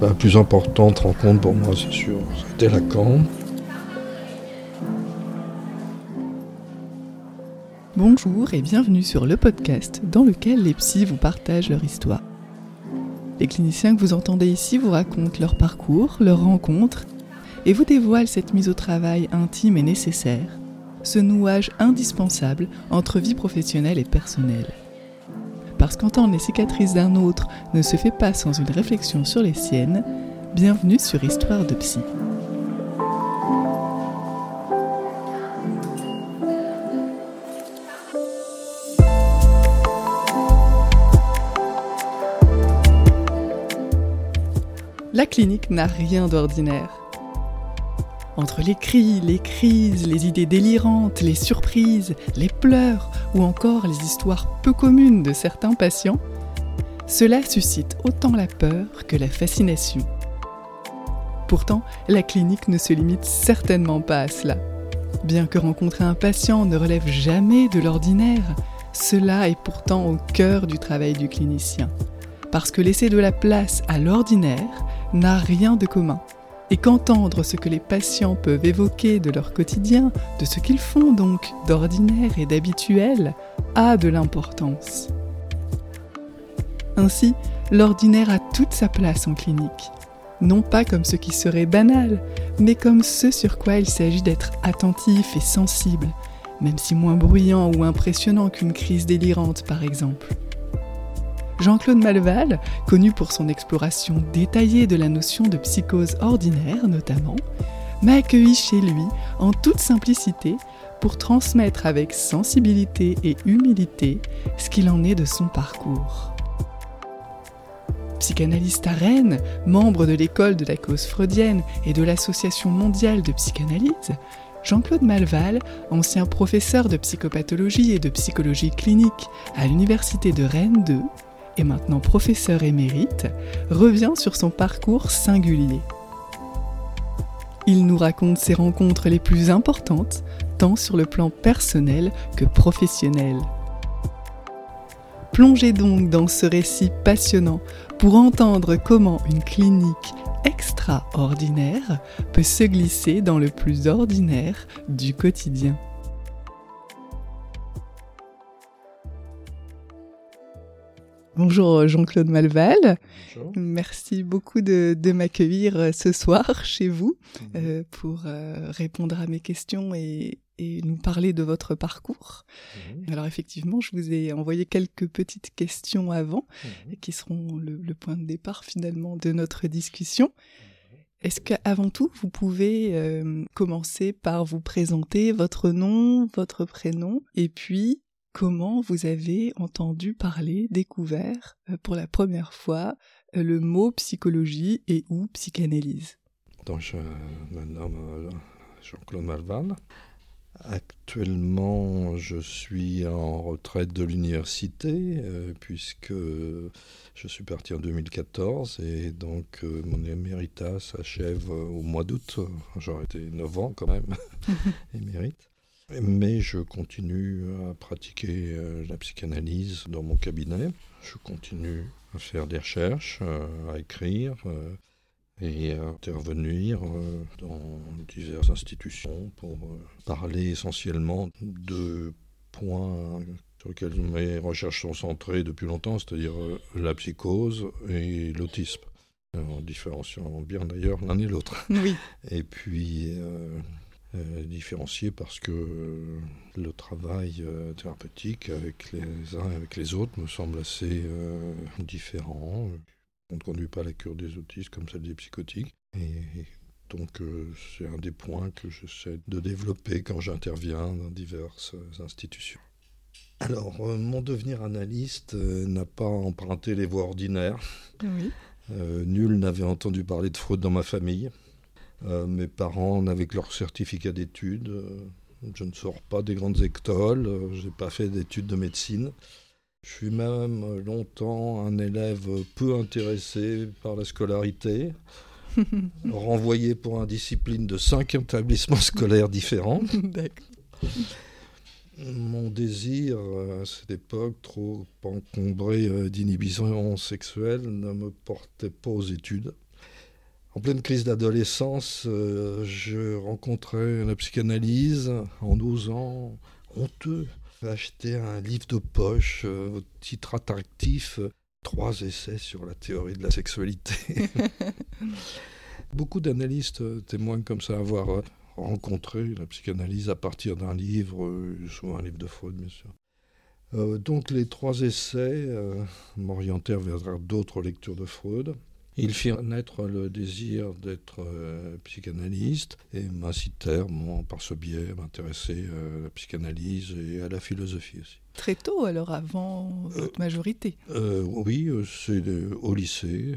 La plus importante rencontre pour moi, c'est sûr, c'était Lacan. Bonjour et bienvenue sur le podcast dans lequel les psys vous partagent leur histoire. Les cliniciens que vous entendez ici vous racontent leur parcours, leurs rencontres et vous dévoilent cette mise au travail intime et nécessaire, ce nouage indispensable entre vie professionnelle et personnelle. Parce qu'entendre les cicatrices d'un autre ne se fait pas sans une réflexion sur les siennes, bienvenue sur Histoire de Psy. La clinique n'a rien d'ordinaire. Entre les cris, les crises, les idées délirantes, les surprises, les pleurs ou encore les histoires peu communes de certains patients, cela suscite autant la peur que la fascination. Pourtant, la clinique ne se limite certainement pas à cela. Bien que rencontrer un patient ne relève jamais de l'ordinaire, cela est pourtant au cœur du travail du clinicien. Parce que laisser de la place à l'ordinaire n'a rien de commun et qu'entendre ce que les patients peuvent évoquer de leur quotidien, de ce qu'ils font donc d'ordinaire et d'habituel, a de l'importance. Ainsi, l'ordinaire a toute sa place en clinique, non pas comme ce qui serait banal, mais comme ce sur quoi il s'agit d'être attentif et sensible, même si moins bruyant ou impressionnant qu'une crise délirante par exemple. Jean-Claude Malval, connu pour son exploration détaillée de la notion de psychose ordinaire notamment, m'a accueilli chez lui en toute simplicité pour transmettre avec sensibilité et humilité ce qu'il en est de son parcours. Psychanalyste à Rennes, membre de l'école de la cause freudienne et de l'Association mondiale de psychanalyse, Jean-Claude Malval, ancien professeur de psychopathologie et de psychologie clinique à l'Université de Rennes 2, et maintenant professeur émérite, revient sur son parcours singulier. Il nous raconte ses rencontres les plus importantes, tant sur le plan personnel que professionnel. Plongez donc dans ce récit passionnant pour entendre comment une clinique extraordinaire peut se glisser dans le plus ordinaire du quotidien. Bonjour euh, Jean-Claude Malval. Merci beaucoup de, m'accueillir euh, ce soir chez vous mhm. euh, pour répondre à mes questions et, nous parler de votre parcours. Mhm. Alors effectivement, je vous ai envoyé quelques petites questions avant mhm. qui seront le, point de départ finalement de notre discussion. Est-ce qu'avant tout, vous pouvez commencer par vous présenter votre nom, votre prénom, et puis comment vous avez entendu parler, découvert euh, pour la première fois euh, le mot psychologie et ou psychanalyse? Donc, je me nomme Jean-Claude Malval. Actuellement, je suis en retraite de l'université euh, puisque je suis parti en 2014 et donc mon éméritat s'achève au mois d'août. J'aurais été 9 ans quand même, émérite. Mais je continue à pratiquer euh, la psychanalyse dans mon cabinet. Je continue à faire des recherches, euh, à écrire euh, et à intervenir dans diverses institutions pour parler essentiellement de points sur lesquels mes recherches sont centrées depuis longtemps, c'est-à-dire la psychose et l'autisme en différenciant bien d'ailleurs l'un et l'autre. Oui. Et puis euh, différencier parce que euh, le travail euh, thérapeutique avec les uns et avec les autres me semble assez différent. On ne conduit pas la cure des autistes comme celle des psychotiques. Et, donc c'est un des points que j'essaie de développer quand j'interviens dans diverses institutions. Alors, mon devenir analyste n'a pas emprunté les voies ordinaires. nul n'avait entendu parler de fraude dans ma famille. Euh, mes parents, avec leur certificat d'études, euh, je ne sors pas des grandes écoles, euh, je n'ai pas fait d'études de médecine. Je suis même longtemps un élève peu intéressé par la scolarité, renvoyé pour indiscipline de cinq établissements scolaires différents. Mon désir, à cette époque, trop encombré d'inhibition sexuelle, ne me portait pas aux études. En pleine crise d'adolescence, euh, je rencontrais la psychanalyse en osant, honteux, acheter un livre de poche euh, au titre attractif, trois essais sur la théorie de la sexualité. Beaucoup d'analystes témoignent comme ça avoir rencontré la psychanalyse à partir d'un livre, souvent un livre de Freud bien sûr. Euh, donc les trois essais euh, m'orientèrent vers d'autres lectures de Freud. Ils firent naître le désir d'être euh, psychanalyste et m'incitèrent, par ce biais, à m'intéresser à la psychanalyse et à la philosophie aussi. Très tôt, alors, avant votre majorité? Oui, c'est au lycée.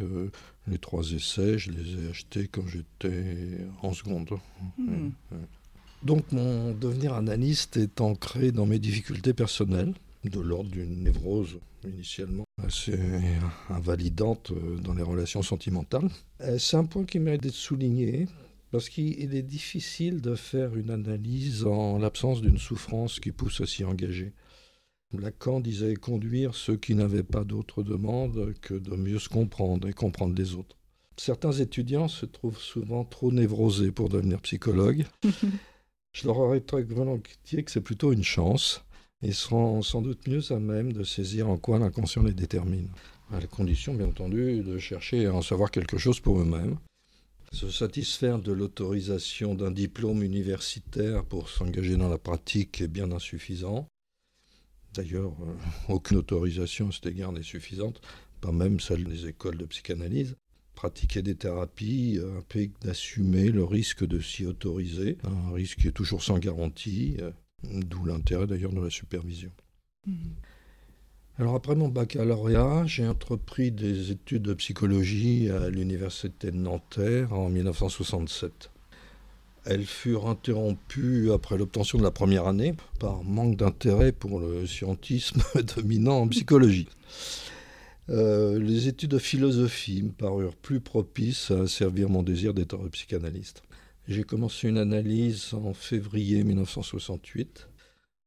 les trois essais, je les ai achetés quand j'étais en seconde. Hmm. Donc mon devenir analyste est ancré dans mes difficultés personnelles de l'ordre d'une névrose initialement assez invalidante euh, dans les relations sentimentales. Euh, c'est un point qui mérite d'être souligné parce qu'il est difficile de faire une analyse en l'absence d'une souffrance qui pousse à s'y engager. Lacan disait conduire ceux qui n'avaient pas d'autre demande que de mieux se comprendre et comprendre les autres. Certains étudiants se trouvent souvent trop névrosés pour devenir psychologues. Je leur aurais très volontiers que c'est plutôt une chance ils seront sans doute mieux à même de saisir en quoi l'inconscient les détermine. À la condition, bien entendu, de chercher à en savoir quelque chose pour eux-mêmes. Se satisfaire de l'autorisation d'un diplôme universitaire pour s'engager dans la pratique est bien insuffisant. D'ailleurs, euh, aucune autorisation à cet égard n'est suffisante, pas même celle des écoles de psychanalyse. Pratiquer des thérapies implique d'assumer le risque de s'y autoriser, un risque qui est toujours sans garantie, euh, D'où l'intérêt d'ailleurs de la supervision. Mhm. Alors après mon baccalauréat, j'ai entrepris des études de psychologie à l'université de Nanterre en 1967. Elles furent interrompues après l'obtention de la première année par manque d'intérêt pour le scientisme dominant en psychologie. Euh, les études de philosophie me parurent plus propices à servir mon désir d'être psychanalyste. J'ai commencé une analyse en février 1968.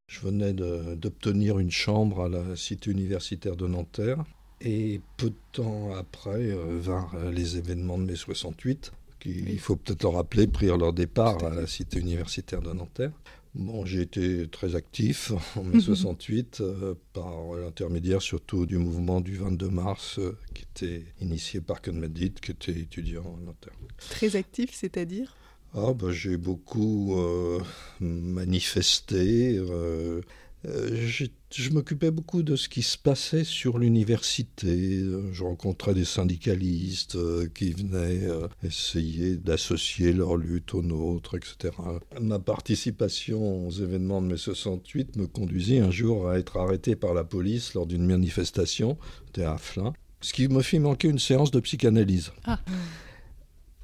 Je venais d'obtenir une chambre à la cité universitaire de Nanterre. Et peu de temps après euh, vinrent les événements de mai 68, qui, il faut peut-être le rappeler, prirent leur départ à la cité universitaire de Nanterre. Bon, j'ai été très actif en mai 68 euh, par l'intermédiaire surtout du mouvement du 22 mars euh, qui était initié par Medit, qui était étudiant à Nanterre. Très actif, c'est-à-dire? Ah, bah, J'ai beaucoup euh, manifesté. Euh, euh, je m'occupais beaucoup de ce qui se passait sur l'université. Je rencontrais des syndicalistes qui venaient essayer d'associer leur lutte aux nôtres, etc. Ma participation aux événements de mai 68 me conduisit un jour à être arrêté par la police lors d'une manifestation, c'était à Flins, ce qui me fit manquer une séance de psychanalyse. Ah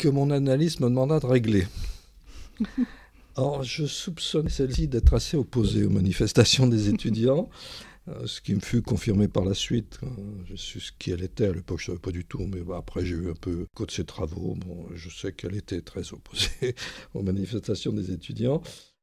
que mon analyse me demanda de régler. Alors, je soupçonnais celle-ci d'être assez opposée aux manifestations des étudiants, euh, ce qui me fut confirmé par la suite. Je sais ce qui elle était, à l'époque je ne savais pas du tout, mais après j'ai eu un peu de ses travaux. Bon, je sais qu'elle était très opposée aux manifestations des étudiants.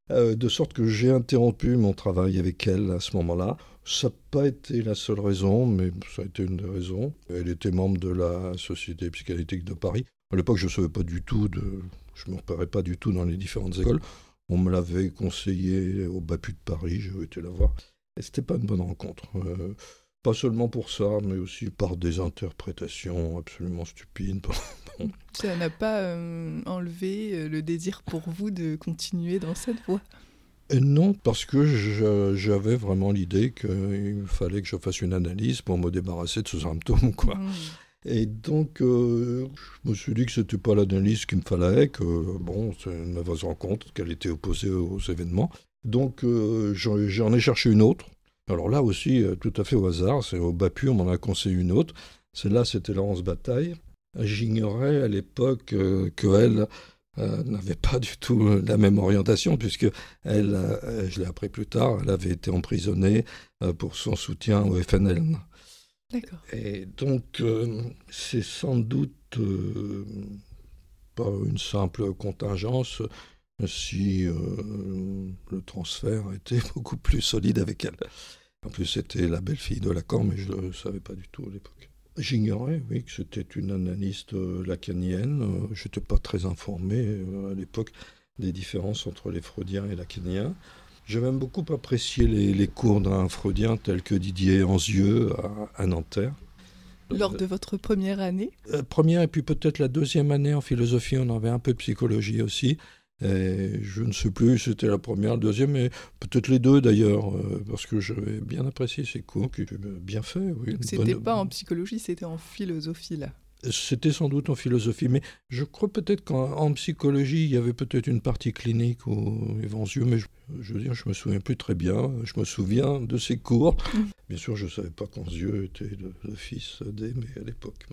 Euh, de sorte que j'ai interrompu mon travail avec elle à ce moment-là. Ça n'a pas été la seule raison, mais ça a été une des raisons. Elle était membre de la Société psychanalytique de Paris. À l'époque, je ne savais pas du tout, de... je ne me repérais pas du tout dans les différentes écoles. On me l'avait conseillé au BAPU de Paris, j'ai été la voir. Et c'était pas une bonne rencontre. Euh, pas seulement pour ça, mais aussi par des interprétations absolument stupides. Ça n'a pas euh, enlevé euh, le désir pour vous de continuer dans cette voie? Et non, parce que j'avais vraiment l'idée qu'il fallait que je fasse une analyse pour me débarrasser de ce symptôme. Quoi. Mmh. Et donc, euh, je me suis dit que ce n'était pas l'analyse qu'il me fallait, que bon, c'est une mauvaise rencontre, qu'elle était opposée aux événements. Donc, euh, j'en ai cherché une autre. Alors là aussi, euh, tout à fait au hasard, c'est au BAPU, on m'en a conseillé une autre. Celle-là, c'était Laurence Bataille. J'ignorais à l'époque qu'elle n'avait pas du tout la même orientation, puisque elle, je l'ai appris plus tard, elle avait été emprisonnée pour son soutien au FNL. Et donc, euh, c'est sans doute euh, pas une simple contingence si euh, le transfert était beaucoup plus solide avec elle. En plus, c'était la belle-fille de Lacan, mais je ne le savais pas du tout à l'époque. J'ignorais, oui, que c'était une analyste lacanienne. Je n'étais pas très informé à l'époque des différences entre les freudiens et lacaniens. J'ai même beaucoup apprécié les, cours d'un freudien tel que Didier Anzieux à, Nanterre. Lors de votre première année? Euh, Première et puis peut-être la deuxième année en philosophie, on avait un peu de psychologie aussi. Et je ne sais plus si c'était la première, la deuxième, mais peut-être les deux d'ailleurs, euh, parce que j'avais bien apprécié ces cours, que j'ai bien fait. Oui, c'était pas en psychologie, c'était en philosophie là. C'était sans doute en philosophie, mais je crois peut-être qu'en psychologie, il y avait peut-être une partie clinique ou Evanzieux, mais je, je, veux dire, je me souviens plus très bien. Je me souviens de ces cours. Mm. Bien sûr, je ne savais pas qu'Anzieux était le, fils d'Aimé à l'époque.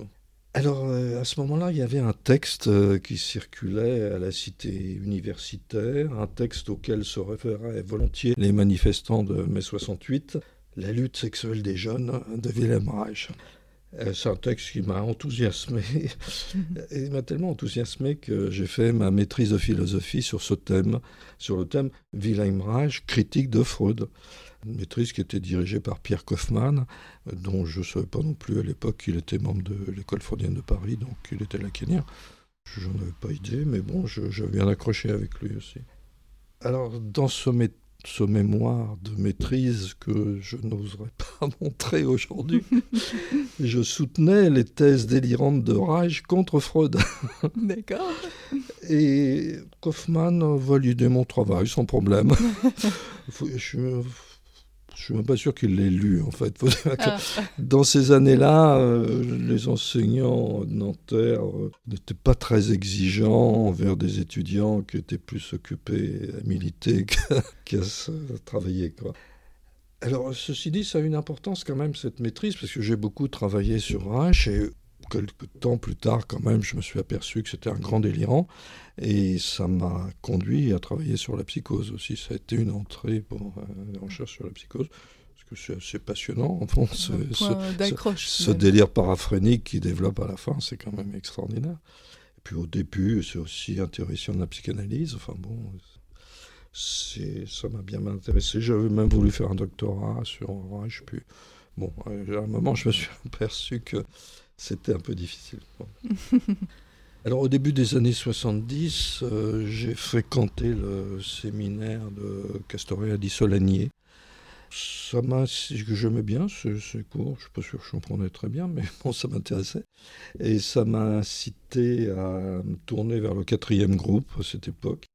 Alors, euh, à ce moment-là, il y avait un texte euh, qui circulait à la cité universitaire, un texte auquel se référaient volontiers les manifestants de mai 68, La lutte sexuelle des jeunes de Wilhelm Reich. C'est un texte qui m'a enthousiasmé. il m'a tellement enthousiasmé que j'ai fait ma maîtrise de philosophie sur ce thème, sur le thème Wilhelm Reich, critique de Freud. Une maîtrise qui était dirigée par Pierre Kaufmann, dont je ne savais pas non plus à l'époque qu'il était membre de l'école freudienne de Paris, donc il était lacanien. Je n'en avais pas idée, mais bon, j'avais bien accroché avec lui aussi. Alors, dans ce, ce mémoire de maîtrise que je n'oserais pas montrer aujourd'hui, je soutenais les thèses délirantes de Reich contre Freud. D'accord. Et Kaufmann validait mon travail sans problème. je, je suis même pas sûr qu'il l'ait lu, en fait. Ah. Dans ces années-là, euh, les enseignants Nanterre euh, n'étaient pas très exigeants envers des étudiants qui étaient plus occupés à militer qu'à travailler. Quoi. Alors, ceci dit, ça a une importance quand même, cette maîtrise, parce que j'ai beaucoup travaillé sur Reich et quelques temps plus tard, quand même, je me suis aperçu que c'était un grand délirant. Et ça m'a conduit à travailler sur la psychose aussi. Ça a été une entrée pour euh, la recherche sur la psychose. Parce que c'est assez passionnant, en fond, ce, ce, délire paraphrénique qui développe à la fin, c'est quand même extraordinaire. Et puis au début, c'est aussi intéressant de la psychanalyse. Enfin bon, ça m'a bien intéressé. J'avais même voulu faire un doctorat sur Reich. Puis, bon, à un moment, je me suis aperçu que c'était un peu difficile. Alors au début des années 70, euh, j'ai fréquenté le séminaire de Castoria di Solagnier. Ça m'a, j'aimais bien ce, cours, je suis pas sûr que je comprenais très bien, mais bon, ça m'intéressait. Et ça m'a incité à me tourner vers le quatrième groupe à cette époque,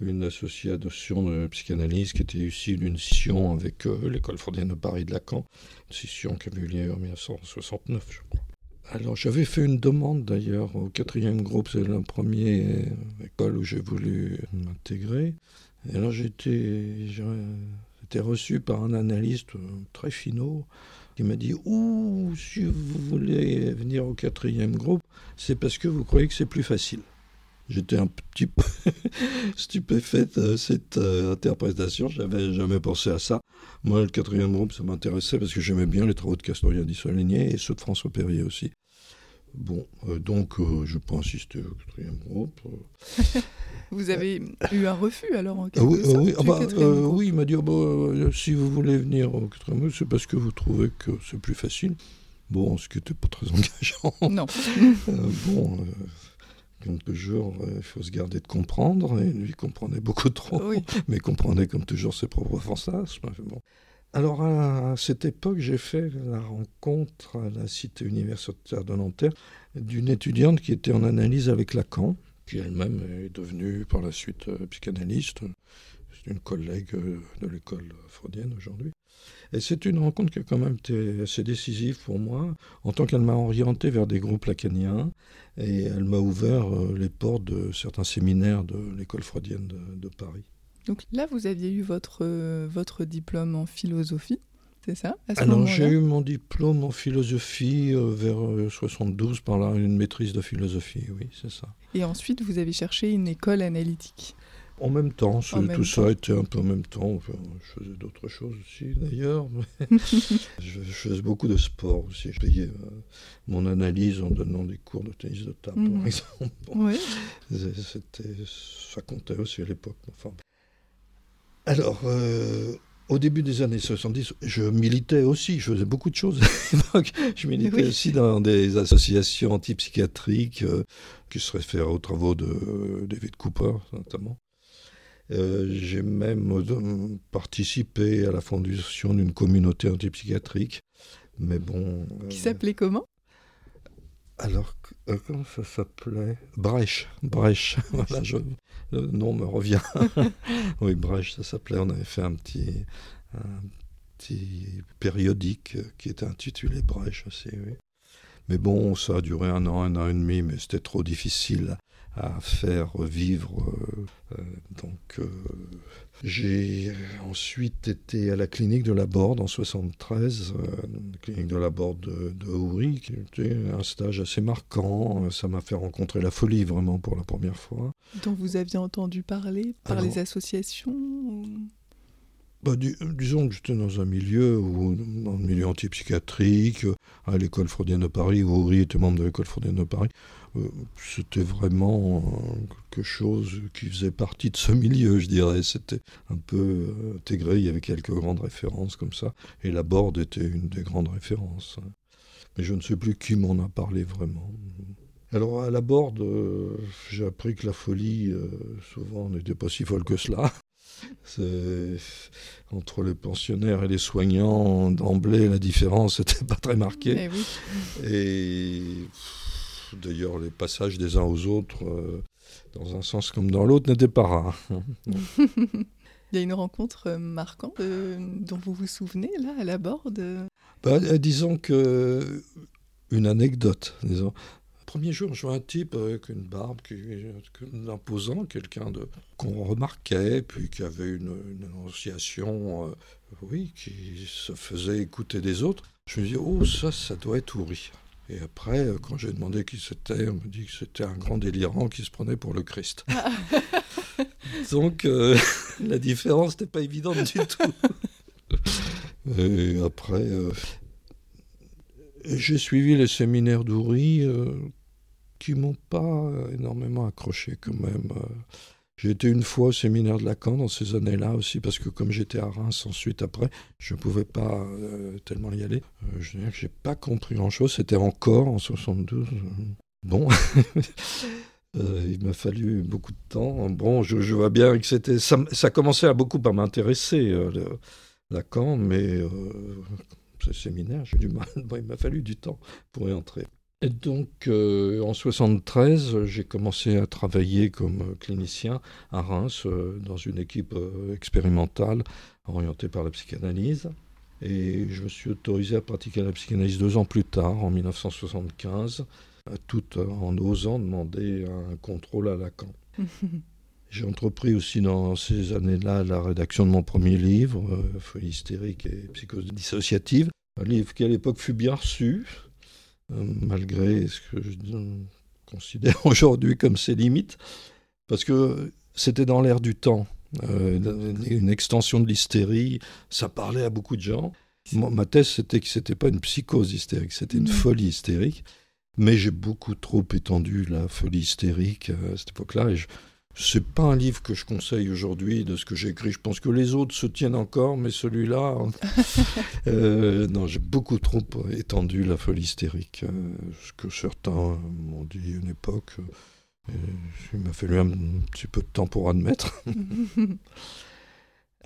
une association de psychanalyse qui était issue d'une scission avec euh, l'école freudienne de Paris de Lacan, une scission qui avait eu lieu en 1969, je crois. Alors j'avais fait une demande d'ailleurs au quatrième groupe, c'est la première école où j'ai voulu m'intégrer. Et alors j'ai été, reçu par un analyste très finot qui m'a dit Ouh, si vous voulez venir au quatrième groupe, c'est parce que vous croyez que c'est plus facile. J'étais un petit peu stupéfait de cette euh, interprétation, j'avais jamais pensé à ça. Moi, le quatrième groupe, ça m'intéressait parce que j'aimais bien les travaux de Castorien Dissolégné et ceux de François Perrier aussi. Bon, euh, donc euh, je peux insister au quatrième groupe. vous avez eu un refus alors en quelque oui, oui, ah bah, oui, il m'a dit ah bah, si vous voulez venir au quatrième groupe, c'est parce que vous trouvez que c'est plus facile. Bon, ce qui n'était pas très engageant. Non. bon, comme toujours, il faut se garder de comprendre. Et lui comprenait beaucoup trop, mais comprenait comme toujours ses propres fantasmes. Bon. Alors à cette époque, j'ai fait la rencontre à la cité universitaire de Nanterre d'une étudiante qui était en analyse avec Lacan, qui elle-même est devenue par la suite euh, psychanalyste. C'est une collègue euh, de l'école freudienne aujourd'hui. Et c'est une rencontre qui a quand même été assez décisive pour moi, en tant qu'elle m'a orienté vers des groupes lacaniens et elle m'a ouvert euh, les portes de certains séminaires de l'école freudienne de Paris. Donc là, vous aviez eu votre, euh, votre diplôme en philosophie, c'est ça Alors j'ai eu mon diplôme en philosophie euh, vers 72 euh, par là, une maîtrise de philosophie, oui, c'est ça. Et ensuite, vous avez cherché une école analytique en même temps, tout ça était un peu en même temps. je faisais d'autres choses aussi d'ailleurs. je, faisais beaucoup de sport aussi. Je payais mon analyse en donnant des cours de tennis de table, par mhm. exemple. Oui. ça comptait aussi à l'époque. Enfin, alors, euh, au début des années 70, je militais aussi, je faisais beaucoup de choses. je militais aussi dans des associations antipsychiatriques euh, qui se réfèrent aux travaux de David Cooper, notamment. Euh, j'ai même euh, participé à la fondation d'une communauté antipsychiatrique. Mais bon. Qui s'appelait comment? Alors, comment ça s'appelait? Brèche. Brèche. voilà, le nom me revient. oui, Brèche, ça s'appelait. On avait fait un petit, un petit périodique qui était intitulé Brèche aussi. Oui. Mais bon, ça a duré un an, un an et demi, mais c'était trop difficile à faire vivre. Euh, euh, donc, euh, j'ai ensuite été à la clinique de la Borde en 73, la clinique de la Borde de, de qui était un stage assez marquant. Ça m'a fait rencontrer la folie vraiment pour la première fois. Dont vous aviez entendu parler par les associations bah, disons que j'étais dans un milieu, où, dans un milieu antipsychiatrique, à l'école freudienne de Paris, où Henri était membre de l'école freudienne de Paris. Euh, c'était vraiment euh, quelque chose qui faisait partie de ce milieu, je dirais. C'était un peu euh, intégré, il y avait quelques grandes références comme ça, et la Borde était une des grandes références. Mais je ne sais plus qui m'en a parlé vraiment. Alors à la Borde, j'ai appris que la folie, souvent, n'était pas si folle que cela. Entre les pensionnaires et les soignants, d'emblée, la différence n'était pas très marquée. Eh et d'ailleurs, les passages des uns aux autres, euh, dans un sens comme dans l'autre, n'étaient pas rares. Il y a une rencontre euh, marquante euh, dont vous vous souvenez, là, à la borde? Bah, Disons que. Une anecdote, disons premier jour, je vois un type avec une barbe, qui, imposant, quelqu'un de qu'on remarquait, puis qui avait une, une annonciation, euh, oui, qui se faisait écouter des autres. Je me dis, oh, ça, ça doit être Ouri. Et après, euh, quand j'ai demandé qui c'était, on me dit que c'était un grand délirant qui se prenait pour le Christ. Donc, euh, la différence n'était pas évidente du tout. Et après, j'ai suivi les séminaires d'Ouri qui m'ont pas euh, énormément accroché quand même. Euh. J'ai été une fois au séminaire de Lacan dans ces années-là aussi, parce que comme j'étais à Reims ensuite après, je ne pouvais pas euh, tellement y aller. je veux dire que j'ai pas compris grand-chose. C'était encore en 72. Bon, il m'a fallu beaucoup de temps. Bon, je, vois bien que c'était ça, ça, commençait à beaucoup à m'intéresser, Lacan, mais ce séminaire, j'ai du mal. il m'a fallu du temps pour y entrer. Et donc, euh, en 73, j'ai commencé à travailler comme clinicien à Reims, euh, dans une équipe euh, expérimentale orientée par la psychanalyse. Et je me suis autorisé à pratiquer la psychanalyse deux ans plus tard, en 1975, tout en osant demander un contrôle à Lacan. J'ai entrepris aussi dans ces années-là la rédaction de mon premier livre, Folie hystérique et psychose dissociative, un livre qui à l'époque fut bien reçu, euh, malgré ce que je considère aujourd'hui comme ses limites, parce que c'était dans l'air du temps. Euh, une extension de l'hystérie, ça parlait à beaucoup de gens. ma thèse, c'était que ce n'était pas une psychose hystérique, c'était une mmh. folie hystérique. Mais j'ai beaucoup trop étendu la folie hystérique euh, à cette époque-là. Et je, c'est pas un livre que je conseille aujourd'hui de ce que j'ai écrit. Je pense que les autres se tiennent encore, mais celui-là, euh, non, j'ai beaucoup trop étendu la folie hystérique. Euh, ce que certains m'ont dit à une époque. Euh, il m'a fallu un petit peu de temps pour admettre.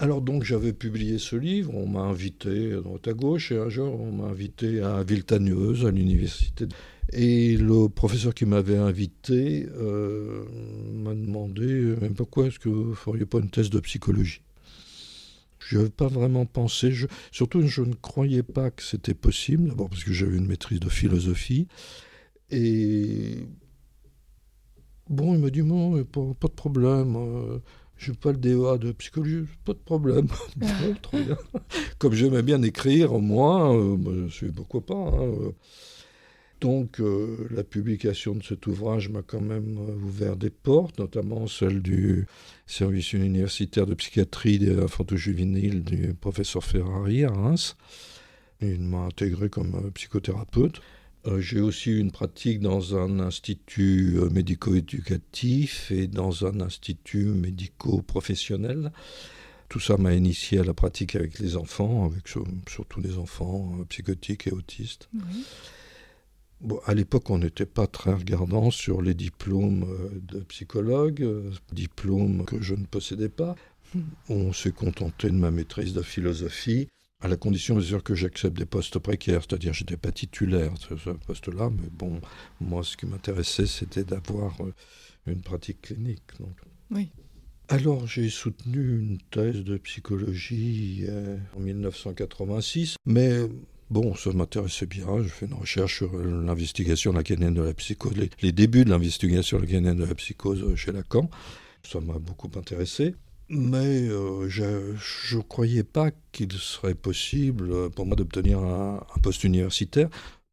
Alors donc j'avais publié ce livre, on m'a invité à droite à gauche, et un jour on m'a invité à Viltanieuse, à l'université. Et le professeur qui m'avait invité euh, m'a demandé euh, pourquoi est-ce que vous ne feriez pas une thèse de psychologie? Je n'avais pas vraiment pensé, surtout je ne croyais pas que c'était possible, d'abord parce que j'avais une maîtrise de philosophie. Et bon, il m'a dit, pas, pas de problème. Euh, je n'ai pas le DEA de psychologie, pas de problème. Comme j'aimais bien écrire, moi, euh, je pourquoi pas. Hein, euh. Donc euh, la publication de cet ouvrage m'a quand même ouvert des portes, notamment celle du service universitaire de psychiatrie infanto-juvénile du professeur Ferrari à Reims. Il m'a intégré comme psychothérapeute. Euh, j'ai aussi eu une pratique dans un institut euh, médico-éducatif et dans un institut médico-professionnel. tout ça m'a initié à la pratique avec les enfants, avec surtout les enfants euh, psychotiques et autistes. Bon, à l'époque, on n'était pas très regardant sur les diplômes de psychologue, diplômes que je ne possédais pas. On s'est contenté de ma maîtrise de philosophie, à la condition bien sûr que j'accepte des postes précaires, c'est-à-dire j'étais pas titulaire de ce poste-là, mais bon, moi ce qui m'intéressait c'était d'avoir une pratique clinique. Donc. Oui. Alors j'ai soutenu une thèse de psychologie euh, en 1986, mais bon, ça m'intéressait bien. J'ai fait une recherche sur l'investigation lacanienne de la psychose, les, débuts de l'investigation lacanienne de la psychose chez Lacan. Ça m'a beaucoup intéressé. Mais euh, je ne croyais pas qu'il serait possible pour moi d'obtenir un, poste universitaire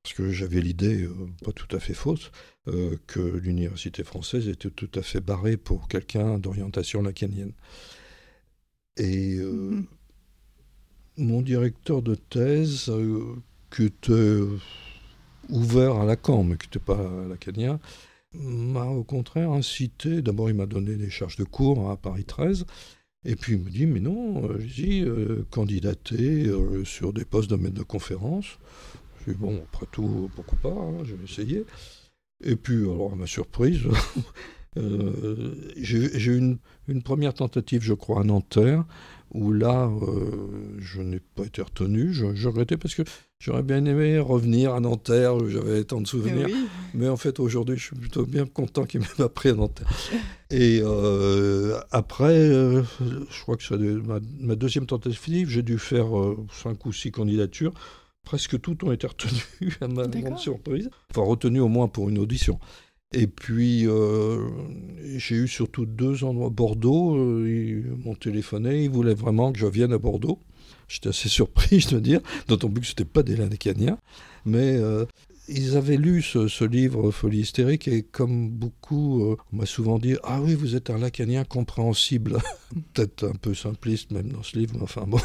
parce que j'avais l'idée, euh, pas tout à fait fausse, euh, que l'université française était tout à fait barrée pour quelqu'un d'orientation lacanienne. Et euh, mhm. mon directeur de thèse, qui était ouvert à Lacan, mais qui n'était pas lacanien, m'a au contraire incité, d'abord il m'a donné des charges de cours à Paris 13, et puis il me dit, mais non, j'ai candidaté sur des postes de maître de conférence bon, après tout, pourquoi pas, hein, je vais essayer. Et puis, alors, à ma surprise, euh, j'ai eu une, une, première tentative, je crois, à Nanterre, où là, euh, je n'ai pas été retenu. Je, je regrettais parce que j'aurais bien aimé revenir à Nanterre, où j'avais tant de souvenirs. Mais en fait, aujourd'hui, je suis plutôt bien content qu'il m'ait pas pris à Nanterre. Et euh, après, je crois que c'est ma, ma, deuxième tentative, j'ai dû faire cinq ou six candidatures presque toutes ont été retenues à ma grande surprise. Enfin, retenues au moins pour une audition. Et puis, euh, j'ai eu surtout deux endroits. Bordeaux, euh, ils m'ont téléphoné, ils voulaient vraiment que je vienne à Bordeaux. J'étais assez surpris, je dois dire, d'autant plus que ce n'était pas des Lacaniens. Mais euh, ils avaient lu ce, livre Folie hystérique et comme beaucoup, euh, on m'a souvent dit Ah oui, vous êtes un lacanien compréhensible. Peut-être un peu simpliste même dans ce livre, mais enfin bon.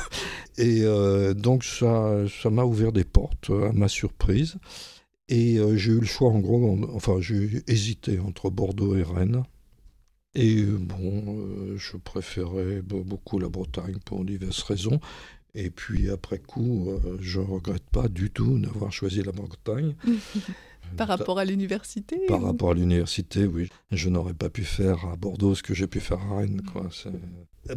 Et euh, donc ça ça m'a ouvert des portes euh, à ma surprise. Et j'ai eu le choix en gros, enfin j'ai hésité entre Bordeaux et Rennes. Et bon, je préférais beaucoup la Bretagne pour diverses raisons. Et puis après coup, euh, je ne regrette pas du tout d'avoir choisi la Bretagne. Par rapport à l'université Par rapport à l'université, oui. Je n'aurais pas pu faire à Bordeaux ce que j'ai pu faire à Rennes. Quoi.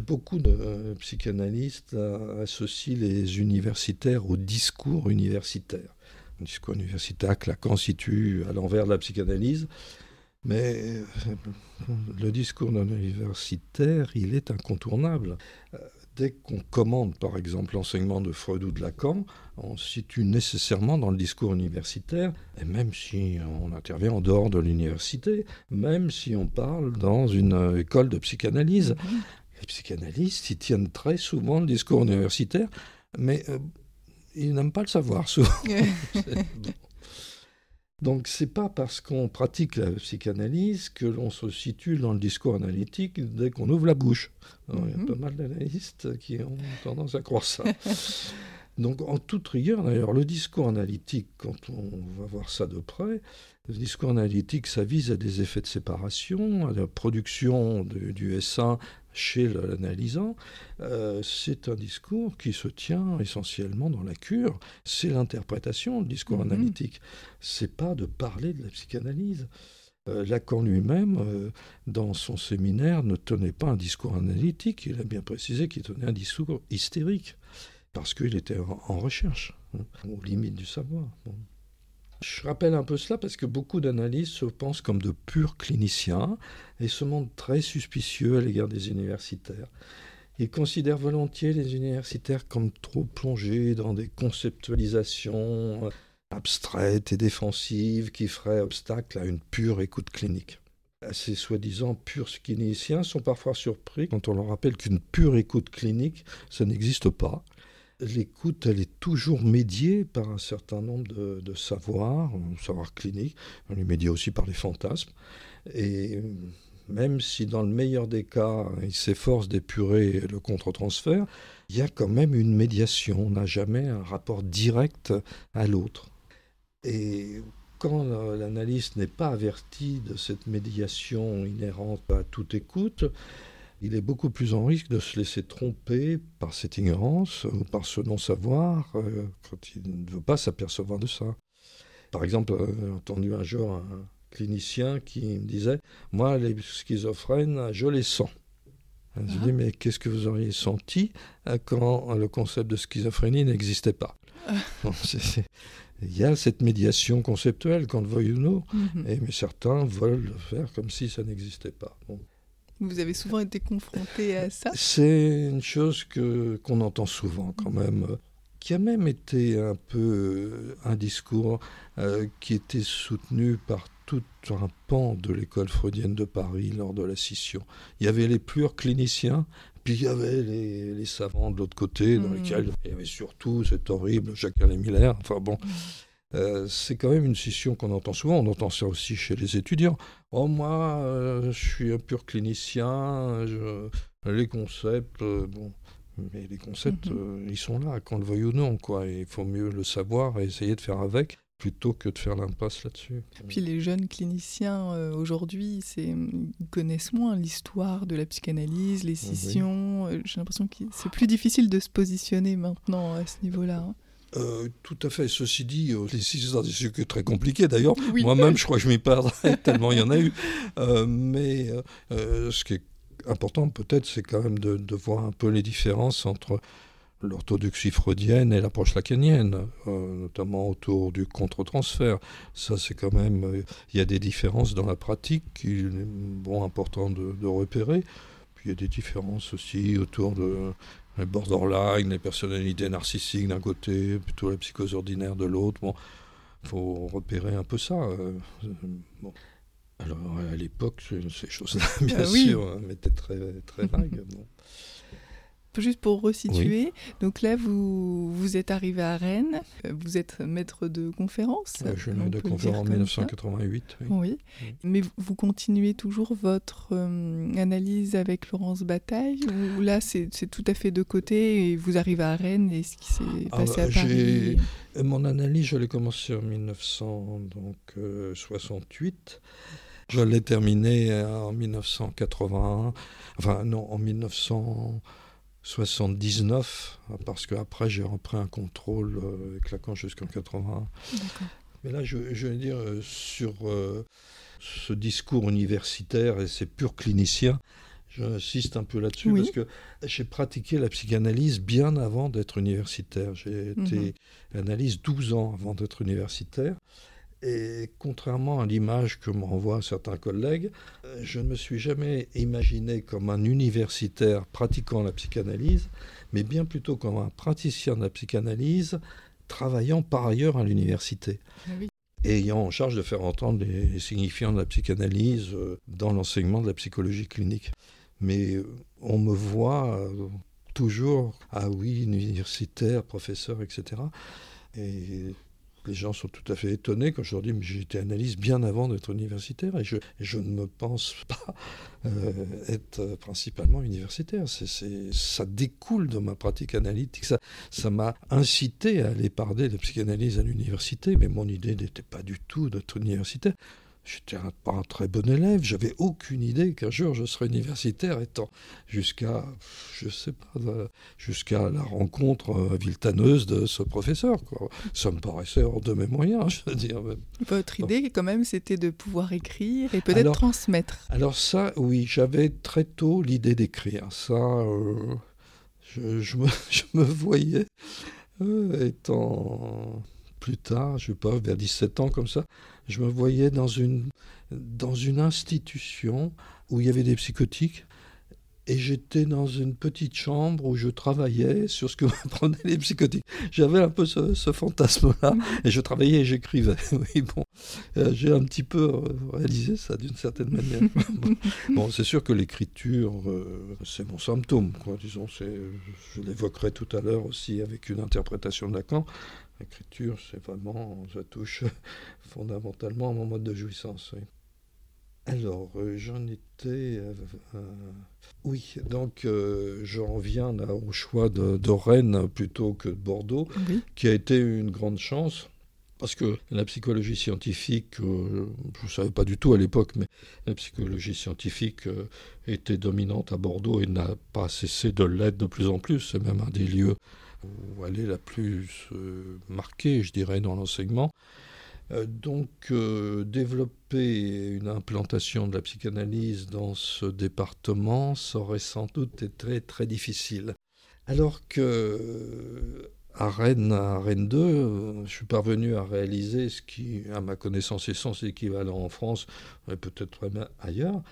Beaucoup de psychanalystes associent les universitaires au discours universitaire. Le discours universitaire Lacan situe à l'envers de la psychanalyse. Mais euh, le discours d'un universitaire, il est incontournable. Dès qu'on commande, par exemple, l'enseignement de Freud ou de Lacan, on se situe nécessairement dans le discours universitaire, et même si on intervient en dehors de l'université, même si on parle dans une euh, école de psychanalyse. Mhm. Les psychanalystes, ils tiennent très souvent le discours universitaire, mais euh, ils n'aiment pas le savoir souvent. Donc c'est pas parce qu'on pratique la psychanalyse que l'on se situe dans le discours analytique dès qu'on ouvre la bouche. Il y a mhm. pas mal d'analystes qui ont tendance à croire ça. Donc en toute rigueur d'ailleurs, le discours analytique, quand on va voir ça de près, le discours analytique, ça vise à des effets de séparation, à la production du S1 chez l'analysant, euh, c'est un discours qui se tient essentiellement dans la cure. C'est l'interprétation, le discours mhm. analytique. C'est pas de parler de la psychanalyse. Euh, Lacan lui-même, euh, dans son séminaire, ne tenait pas un discours analytique. Il a bien précisé qu'il tenait un discours hystérique, parce qu'il était en, recherche, hein, aux limites du savoir. Je rappelle un peu cela parce que beaucoup d'analystes se pensent comme de purs cliniciens et se montrent très suspicieux à l'égard des universitaires. Ils considèrent volontiers les universitaires comme trop plongés dans des conceptualisations abstraites et défensives qui feraient obstacle à une pure écoute clinique. Ces soi-disant purs cliniciens sont parfois surpris quand on leur rappelle qu'une pure écoute clinique, ça n'existe pas l'écoute, elle est toujours médiée par un certain nombre de, savoirs, savoirs cliniques, elle est médiée aussi par les fantasmes. Et même si dans le meilleur des cas, il s'efforce d'épurer le contre-transfert, il y a quand même une médiation, on n'a jamais un rapport direct à l'autre. Et quand l'analyste n'est pas averti de cette médiation inhérente à toute écoute, il est beaucoup plus en risque de se laisser tromper par cette ignorance ou par ce non-savoir euh, quand il ne veut pas s'apercevoir de ça. Par exemple, euh, j'ai entendu un jour un clinicien qui me disait Moi, les schizophrènes, je les sens. Je lui dis Mais qu'est-ce que vous auriez senti euh, quand le concept de schizophrénie n'existait pas Il y a cette médiation conceptuelle, qu'on le veuille ou non, mhm. et, mais certains veulent le faire comme si ça n'existait pas. Vous avez souvent été confronté à ça C'est une chose que, qu'on entend souvent quand même, qui a même été un peu euh, un discours euh, qui était soutenu par tout un pan de l'école freudienne de Paris lors de la scission. Il y avait les purs cliniciens, puis il y avait les, savants de l'autre côté, dans mmh. lesquels il y avait surtout cet horrible Jacques Miller. Enfin bon, mmh. Euh, c'est quand même une scission qu'on entend souvent. On entend ça aussi chez les étudiants. Oh, moi, euh, je suis un pur clinicien, les concepts, euh, bon. Mais les concepts, mhm. ils sont là, qu'on le veuille ou non. Quoi. il faut mieux le savoir et essayer de faire avec plutôt que de faire l'impasse là-dessus. Puis les jeunes cliniciens aujourd'hui, ils connaissent moins l'histoire de la psychanalyse, les scissions. J'ai l'impression que c'est plus difficile de se positionner maintenant à ce niveau-là. Hein. Euh, tout à fait. Ceci dit, euh, les six c'est des sujets très compliqués d'ailleurs. Moi-même, je crois que je m'y perdrais tellement il y en a eu. Euh, mais ce qui est important peut-être, c'est quand même de, voir un peu les différences entre l'orthodoxie freudienne et l'approche lacanienne, notamment autour du contre-transfert. Ça, c'est quand même... Il y a des différences dans la pratique qu'il est bon, important de, de repérer. Puis il y a des différences aussi autour de les borderline, les personnalités narcissiques d'un côté, plutôt la psychose ordinaire de l'autre. Bon, faut repérer un peu ça. Euh, bon. Alors à l'époque, ces choses-là, bien ah sûr, hein, mais étaient très, très vagues. Bon juste pour resituer, donc là, vous, vous êtes arrivé à Rennes, vous êtes maître de conférence. je suis maître de conférence en 1988. Oui. Mais vous continuez toujours votre euh, analyse avec Laurence Bataille, ou là, c'est tout à fait de côté et vous arrivez à Rennes et ce qui s'est ah, passé à Paris Mon analyse, je l'ai commencée en 1968. Je l'ai terminée en 1981, enfin non, en 1900. 79, parce qu'après j'ai repris un contrôle euh, avec Lacan jusqu'en 81. Mais là, je, je, veux dire, euh, sur euh, ce discours universitaire et ces purs cliniciens, j'insiste un peu là-dessus parce que j'ai pratiqué la psychanalyse bien avant d'être universitaire. J'ai été mhm. analyse 12 ans avant d'être universitaire. Et contrairement à l'image que m'envoient certains collègues, euh, je ne me suis jamais imaginé comme un universitaire pratiquant la psychanalyse, mais bien plutôt comme un praticien de la psychanalyse travaillant par ailleurs à l'université. Ah ayant en charge de faire entendre les signifiants de la psychanalyse euh, dans l'enseignement de la psychologie clinique. Mais euh, on me voit toujours, ah oui, universitaire, professeur, etc. Et les gens sont tout à fait étonnés quand je leur dis mais j'ai été analyste bien avant d'être universitaire et je, ne me pense pas euh, être principalement universitaire. Ça découle de ma pratique analytique. Ça m'a incité à aller parler de psychanalyse à l'université, mais mon idée n'était pas du tout d'être universitaire. J'étais pas un très bon élève, j'avais aucune idée qu'un jour je serais universitaire, étant jusqu'à, je sais pas, jusqu'à la rencontre euh, viltaneuse de ce professeur. Quoi. Ça me paraissait hors de mes moyens, je veux dire. Votre idée, quand même, c'était de pouvoir écrire et peut-être transmettre. Alors ça, oui, j'avais très tôt l'idée d'écrire. Ça, euh, je, me, je, me, voyais euh, étant plus tard, je sais pas, vers 17 ans comme ça, je me voyais dans une, dans une institution où il y avait des psychotiques. Et j'étais dans une petite chambre où je travaillais sur ce que m'apprenaient les psychotiques. J'avais un peu ce, fantasme-là, et je travaillais et j'écrivais. Oui, bon, euh, j'ai un petit peu euh, réalisé ça d'une certaine manière. bon, c'est sûr que l'écriture, euh, c'est mon symptôme, quoi. Disons, je l'évoquerai tout à l'heure aussi avec une interprétation de Lacan. L'écriture, c'est vraiment, ça touche fondamentalement à mon mode de jouissance. Alors, euh, j'en étais. Euh, euh, oui, donc j'en reviens là, au choix de, Rennes plutôt que de Bordeaux, qui a été une grande chance. Parce que la psychologie scientifique, je ne savais pas du tout à l'époque, mais la psychologie scientifique était dominante à Bordeaux et n'a pas cessé de l'être de plus en plus. C'est même un des lieux où elle est la plus euh, marquée, je dirais, dans l'enseignement. donc, développer une implantation de la psychanalyse dans ce département, ça aurait sans doute été très, très difficile. Alors que à Rennes, à Rennes 2, euh, je suis parvenu à réaliser ce qui, à ma connaissance, est sans équivalent en France, et peut-être même ailleurs,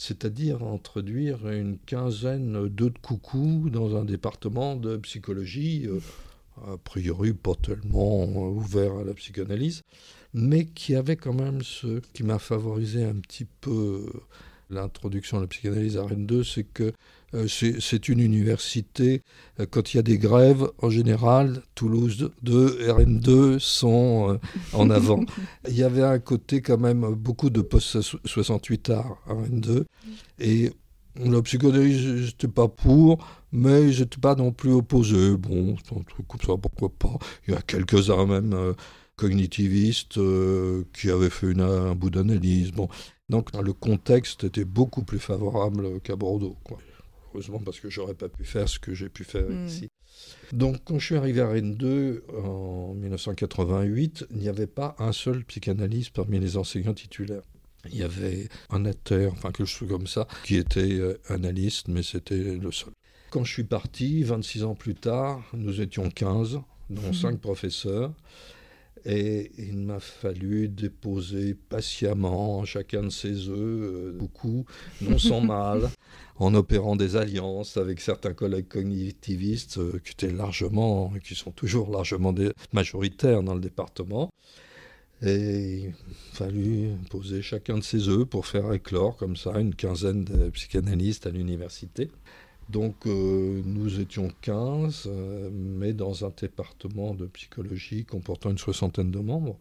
c'est-à-dire introduire une quinzaine d'œufs de coucou dans un département de psychologie, euh, a priori pas tellement ouvert à la psychanalyse, mais qui avait quand même ce qui m'a favorisé un petit peu l'introduction à la psychanalyse à Rennes 2, c'est que euh, c'est une université, euh, quand il y a des grèves, en général, Toulouse 2, RN2 sont euh, en avant. il y avait un côté quand même beaucoup de post-68 art à RN2. Et la psychanalyse, j'étais pas pour, mais j'étais pas non plus opposé. Bon, un truc comme ça, pourquoi pas. Il y a quelques-uns même cognitivistes qui avaient fait un bout d'analyse. Bon. Donc le contexte était beaucoup plus favorable qu'à Bordeaux. Quoi heureusement parce que j'aurais pas pu faire ce que j'ai pu faire hmm. ici. Donc quand je suis arrivé à Rennes 2 en 1988, il n'y avait pas un seul psychanalyste parmi les enseignants titulaires. Il y avait un acteur, enfin quelque chose comme ça, qui était euh, analyste, mais c'était le seul. Quand je suis parti, 26 ans plus tard, nous étions 15, dont 5 hmm. professeurs. Et il m'a fallu déposer patiemment chacun de ces œufs, euh, beaucoup, non sans mal, en opérant des alliances avec certains collègues cognitivistes euh, qui étaient largement, qui sont toujours largement majoritaires dans le département. Et il a fallu poser chacun de ces œufs pour faire éclore comme ça une quinzaine de psychanalystes à l'université. Donc euh, nous étions 15, euh, mais dans un département de psychologie comportant une soixantaine de membres.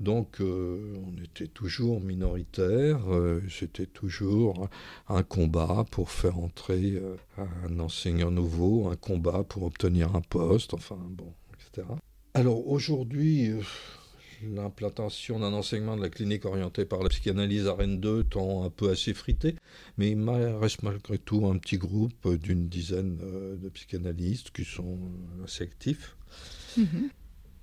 Donc euh, on était toujours minoritaire, c'était toujours un combat pour faire entrer un enseignant nouveau, un combat pour obtenir un poste, enfin bon, etc. Alors aujourd'hui, l'implantation d'un enseignement de la clinique orientée par la psychanalyse à Rennes 2 tend un peu à s'effriter, mais il reste malgré tout un petit groupe d'une dizaine euh, de psychanalystes qui sont euh, assez actifs. Mhm.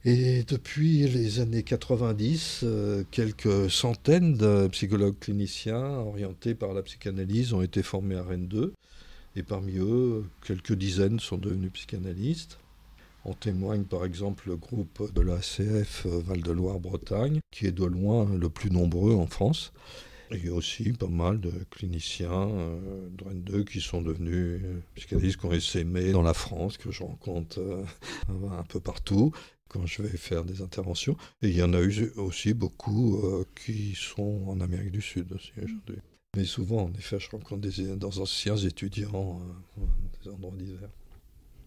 Et depuis les années 90, euh, quelques centaines de psychologues cliniciens orientés par la psychanalyse ont été formés à Rennes 2, et parmi eux, quelques dizaines sont devenus psychanalystes. En témoigne par exemple le groupe de l'ACF Val-de-Loire-Bretagne, qui est de loin le plus nombreux en France. Il y a aussi pas mal de cliniciens euh, de Rennes 2 qui sont devenus euh, psychanalystes, qui ont essaimé dans la France, que je rencontre euh, un peu partout quand je vais faire des interventions. Et il y en a eu aussi beaucoup qui sont en Amérique du Sud aussi aujourd'hui. Mais souvent, en effet, je rencontre des, des anciens étudiants des endroits divers.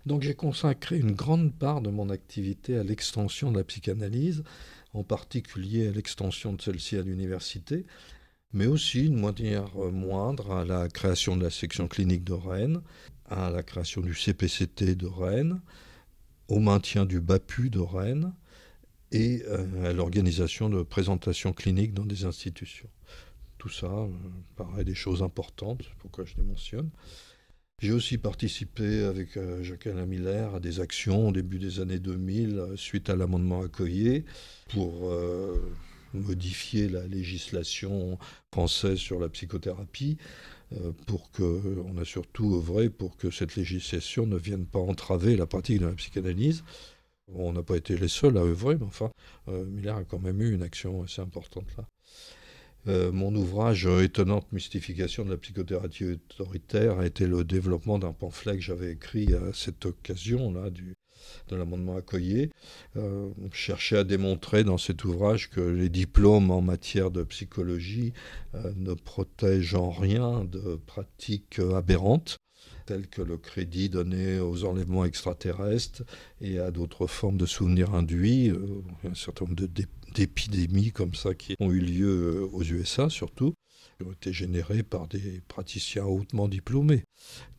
Donc j'ai consacré une grande part de mon activité à l'extension de la psychanalyse, en particulier à l'extension de celle-ci à l'université, mais aussi, de manière moindre, à la création de la section clinique de Rennes, à la création du CPCT de Rennes, au maintien du BAPU de Rennes et euh, à l'organisation de présentations cliniques dans des institutions. Tout ça euh, paraît des choses importantes, pourquoi je les mentionne. J'ai aussi participé avec euh, Jacques-Alain Miller à des actions au début des années 2000 euh, suite à l'amendement accueilli pour euh, modifier la législation française sur la psychothérapie. pour on a surtout œuvré pour que cette législation ne vienne pas entraver la pratique de la psychanalyse. On n'a pas été les seuls à œuvrer, mais enfin, Miller a quand même eu une action assez importante là. Euh, mon ouvrage euh, Étonnante mystification de la psychothérapie autoritaire a été le développement d'un pamphlet que j'avais écrit à cette occasion-là de l'amendement accueilli. Euh, je cherchais à démontrer dans cet ouvrage que les diplômes en matière de psychologie ne protègent en rien de pratiques aberrantes telles que le crédit donné aux enlèvements extraterrestres et à d'autres formes de souvenirs induits, un certain nombre d'épidémies comme ça qui ont eu lieu euh, aux USA surtout, qui ont été générées par des praticiens hautement diplômés.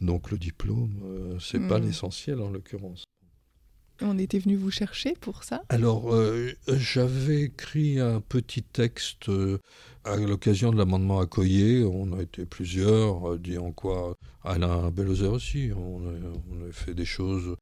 Donc le diplôme, euh, c'est pas hmm. l'essentiel en l'occurrence. On était venu vous chercher pour ça Alors, euh, j'avais écrit un petit texte euh, à l'occasion de l'amendement Accoyer. On a été plusieurs, euh, disant quoi Alain Bellozer aussi. On a, fait des choses.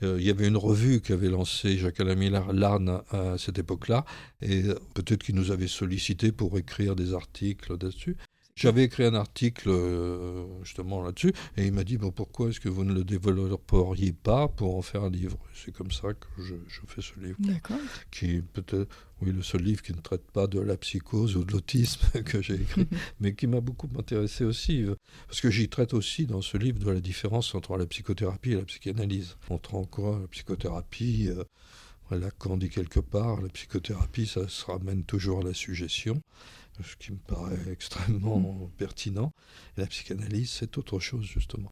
il y avait une revue qui avait lancé Jacques-Alain Miller, l'ARN, à cette époque-là. Et peut-être qu'il nous avait sollicité pour écrire des articles là-dessus. J'avais écrit un article euh, justement là-dessus, et il m'a dit bon, pourquoi est-ce que vous ne le développeriez pas pour en faire un livre? C'est comme ça que je, fais ce livre. D'accord. Qui est peut-être, oui, le seul livre qui ne traite pas de la psychose ou de l'autisme que j'ai écrit, mais qui m'a beaucoup intéressé aussi, euh, parce que j'y traite aussi dans ce livre de la différence entre la psychothérapie et la psychanalyse. Montrant quoi la psychothérapie. Euh, Lacan dit quelque part, la psychothérapie, ça se ramène toujours à la suggestion ce qui me paraît extrêmement mm. pertinent. Et la psychanalyse, c'est autre chose, justement.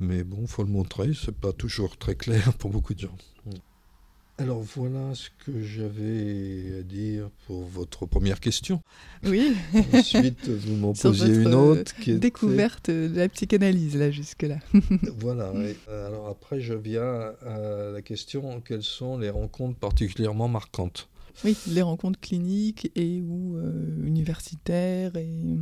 Mais bon, faut le montrer, c'est pas toujours très clair pour beaucoup de gens. Alors voilà ce que j'avais à dire pour votre première question. Oui. Ensuite, vous m'en posiez une autre. Qui découverte de la psychanalyse, là, jusque-là. voilà. Euh, alors après, je viens à la question quelles sont les rencontres particulièrement marquantes? Oui, les rencontres cliniques et ou euh, universitaires. Et...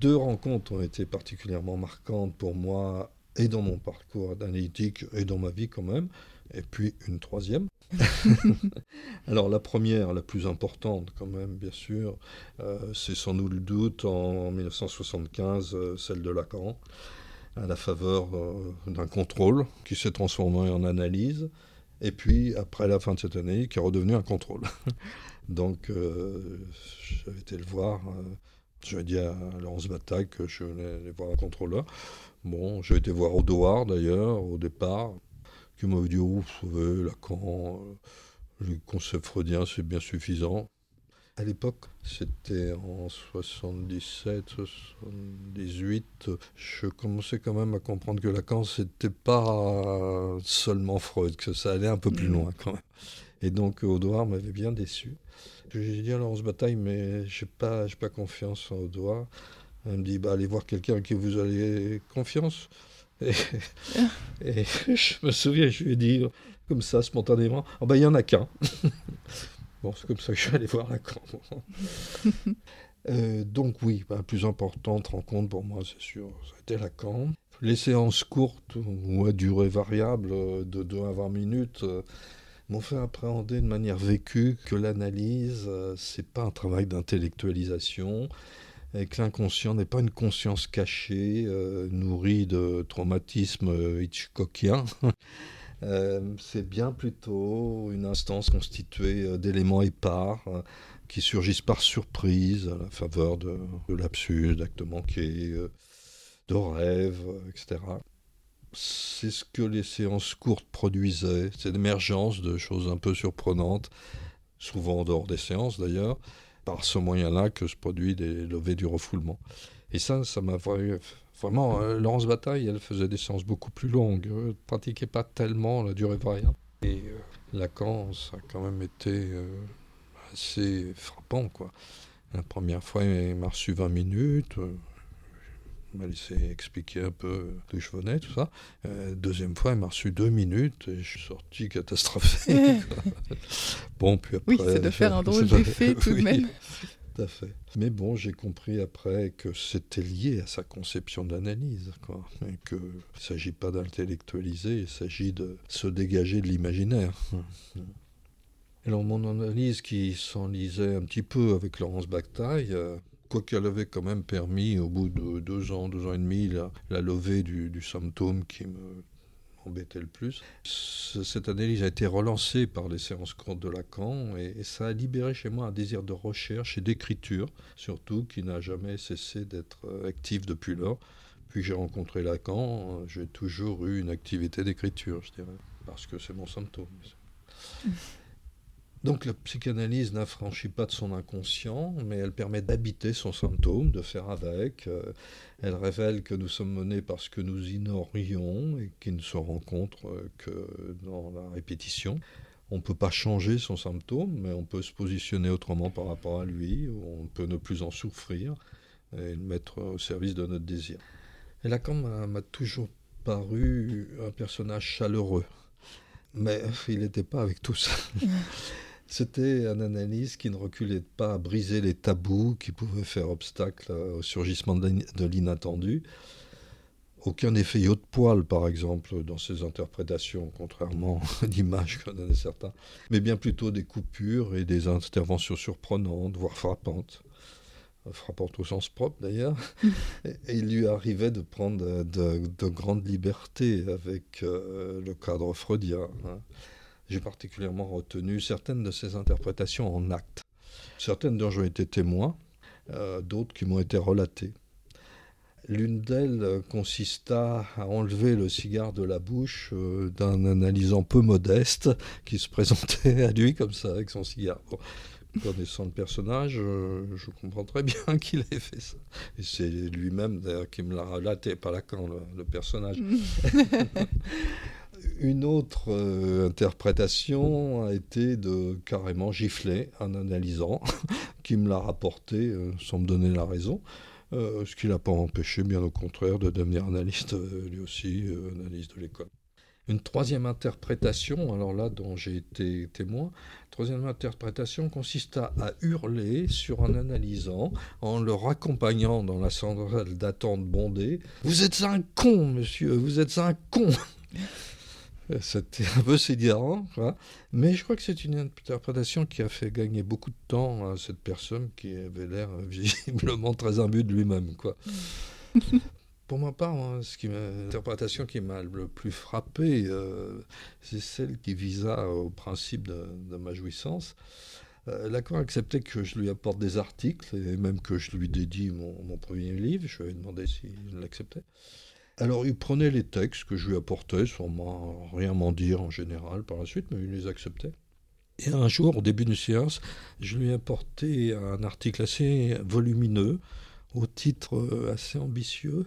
Deux rencontres ont été particulièrement marquantes pour moi et dans mon parcours analytique et dans ma vie quand même. Et puis une troisième. Alors la première, la plus importante quand même, bien sûr, euh, c'est sans nul doute en 1975, euh, celle de Lacan, à la faveur d'un contrôle qui s'est transformé en analyse et puis, après la fin de cette année, qui est redevenu un contrôle. Donc, euh, j'avais été le voir. Euh, j'avais dit à Laurence Bataille que je venais aller voir un contrôleur. Bon, j'ai été voir Odoard d'ailleurs, au départ, qui m'avait dit Oh, vous savez, Lacan, euh, le concept freudien, c'est bien suffisant. À l'époque, c'était en 77, 78, je commençais quand même à comprendre que Lacan, c'était pas seulement Freud, que ça allait un peu plus mm. loin quand même. Et donc, Audouard m'avait bien déçu. J'ai dit à Laurence Bataille, mais j'ai pas, pas confiance en Audouard. Elle me dit, bah, allez voir quelqu'un qui vous avez confiance. Et, et, je me souviens, je lui ai dit, comme ça, spontanément, oh, bah, il y en a qu'un. Bon, c'est comme ça que je suis allé voir Lacan. euh, donc oui, la plus importante rencontre pour moi, c'est sûr, ça a été Lacan. Les séances courtes ou à durée variable de 2 à 20 minutes euh, m'ont fait appréhender de manière vécue que l'analyse, euh, c'est pas un travail d'intellectualisation et que l'inconscient n'est pas une conscience cachée, euh, nourrie de traumatismes hitchcockiens. Euh, c'est bien plutôt une instance constituée euh, d'éléments épars euh, qui surgissent par surprise à la faveur de, de l'absurde, d'actes manqués, de rêves, etc. C'est ce que les séances courtes produisaient, c'est l'émergence de choses un peu surprenantes, souvent en dehors des séances d'ailleurs, par ce moyen-là que se produit des levées du refoulement. Et ça, ça m'a Vraiment, euh, Laurence Bataille, elle faisait des séances beaucoup plus longues, elle ne pratiquait pas tellement la durée variable. Et euh, Lacan, ça a quand même été euh, assez frappant. Quoi. La première fois, il m'a reçu 20 minutes, il m'a laissé expliquer un peu d'où je venais, tout ça. deuxième fois, il m'a reçu deux minutes et je suis sorti catastrophé. bon, puis après. Oui, c'est de faire un drôle d'effet tout de même fait. Mais bon, j'ai compris après que c'était lié à sa conception d'analyse, quoi. Et qu'il ne s'agit pas d'intellectualiser, il s'agit de se dégager de l'imaginaire. Alors mon analyse qui s'enlisait un petit peu avec Laurence Bactaille, euh, quoiqu'elle avait quand même permis au bout de deux ans, deux ans et demi, la, la levée du symptôme qui me embêtait le plus. cette analyse a été relancée par les séances de Lacan et, ça a libéré chez moi un désir de recherche et d'écriture, surtout qui n'a jamais cessé d'être euh, actif depuis lors. Puis j'ai rencontré Lacan, j'ai toujours eu une activité d'écriture, je dirais, parce que c'est mon symptôme. Donc la psychanalyse n'affranchit pas de son inconscient, mais elle permet d'habiter son symptôme, de faire avec. Euh, elle révèle que nous sommes menés parce que nous ignorions et qui ne se rencontrent euh, que dans la répétition. On ne peut pas changer son symptôme, mais on peut se positionner autrement par rapport à lui, on peut ne plus en souffrir et le mettre au service de notre désir. Et Lacan m'a toujours paru un personnage chaleureux, Mais il n'était pas avec tous. C'était un analyse qui ne reculait pas à briser les tabous qui pouvaient faire obstacle au surgissement de l'inattendu. Aucun effet de poil, par exemple, dans ses interprétations, contrairement à l'image qu'en donnaient certains, mais bien plutôt des coupures et des interventions surprenantes, voire frappantes frappantes au sens propre d'ailleurs, et, il lui arrivait de prendre de, grandes libertés avec euh, le cadre freudien. Hein. J'ai particulièrement retenu certaines de ses interprétations en actes, certaines dont j'ai été témoin, euh, d'autres qui m'ont été relatées. L'une d'elles consista à enlever le cigare de la bouche euh, d'un analysant peu modeste qui se présentait à lui comme ça avec son cigare. connaissant le personnage, euh, je comprends très bien qu'il ait fait ça. C'est lui-même d'ailleurs qui me l'a relaté, pas Lacan, le personnage. Une autre euh, interprétation a été de carrément gifler un analysant qui me l'a rapporté sans me donner la raison. Euh, ce qui l'a pas empêché, bien au contraire, de devenir analyste, euh, lui aussi, euh, analyste de l'école. Une troisième interprétation, alors là dont j'ai été témoin, troisième interprétation consiste à, hurler sur un analysant en le raccompagnant dans la centrale d'attente bondée. Vous êtes un con, monsieur, vous êtes un con c'était un peu sédirant, mais je crois que c'est une interprétation qui a fait gagner beaucoup de temps à cette personne qui avait l'air visiblement très imbu de lui-même. Quoi. Pour ma part, l'interprétation qui m'a le plus frappé, euh, c'est celle qui visa au principe de, ma jouissance. Euh, Lacan acceptait que je lui apporte des articles et même que je lui dédie mon, mon premier livre. Je lui avais demandé s'il l'acceptait. Alors il prenait les textes que je lui apportais sans rien m'en dire en général par la suite, mais il les acceptait. Et un jour, au début d'une séance, je lui ai apporté un article assez volumineux, au titre euh, assez ambitieux.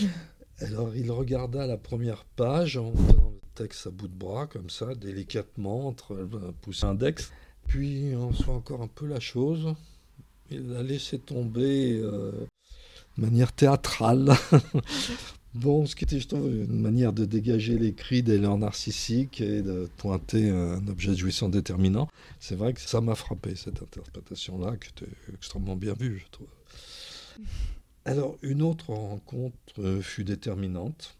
Alors il regarda la première page en tenant le texte à bout de bras, comme ça, délicatement, entre un pouce index. Puis, en soit encore un peu la chose, il a laissé tomber euh, de manière théâtrale Bon, ce qui était, je trouve, une manière de dégager les cris d'élan narcissique et de pointer un objet de jouissance déterminant. C'est vrai que ça m'a frappé, cette interprétation-là, qui était extrêmement bien vue, je trouve. Alors, une autre rencontre fut déterminante.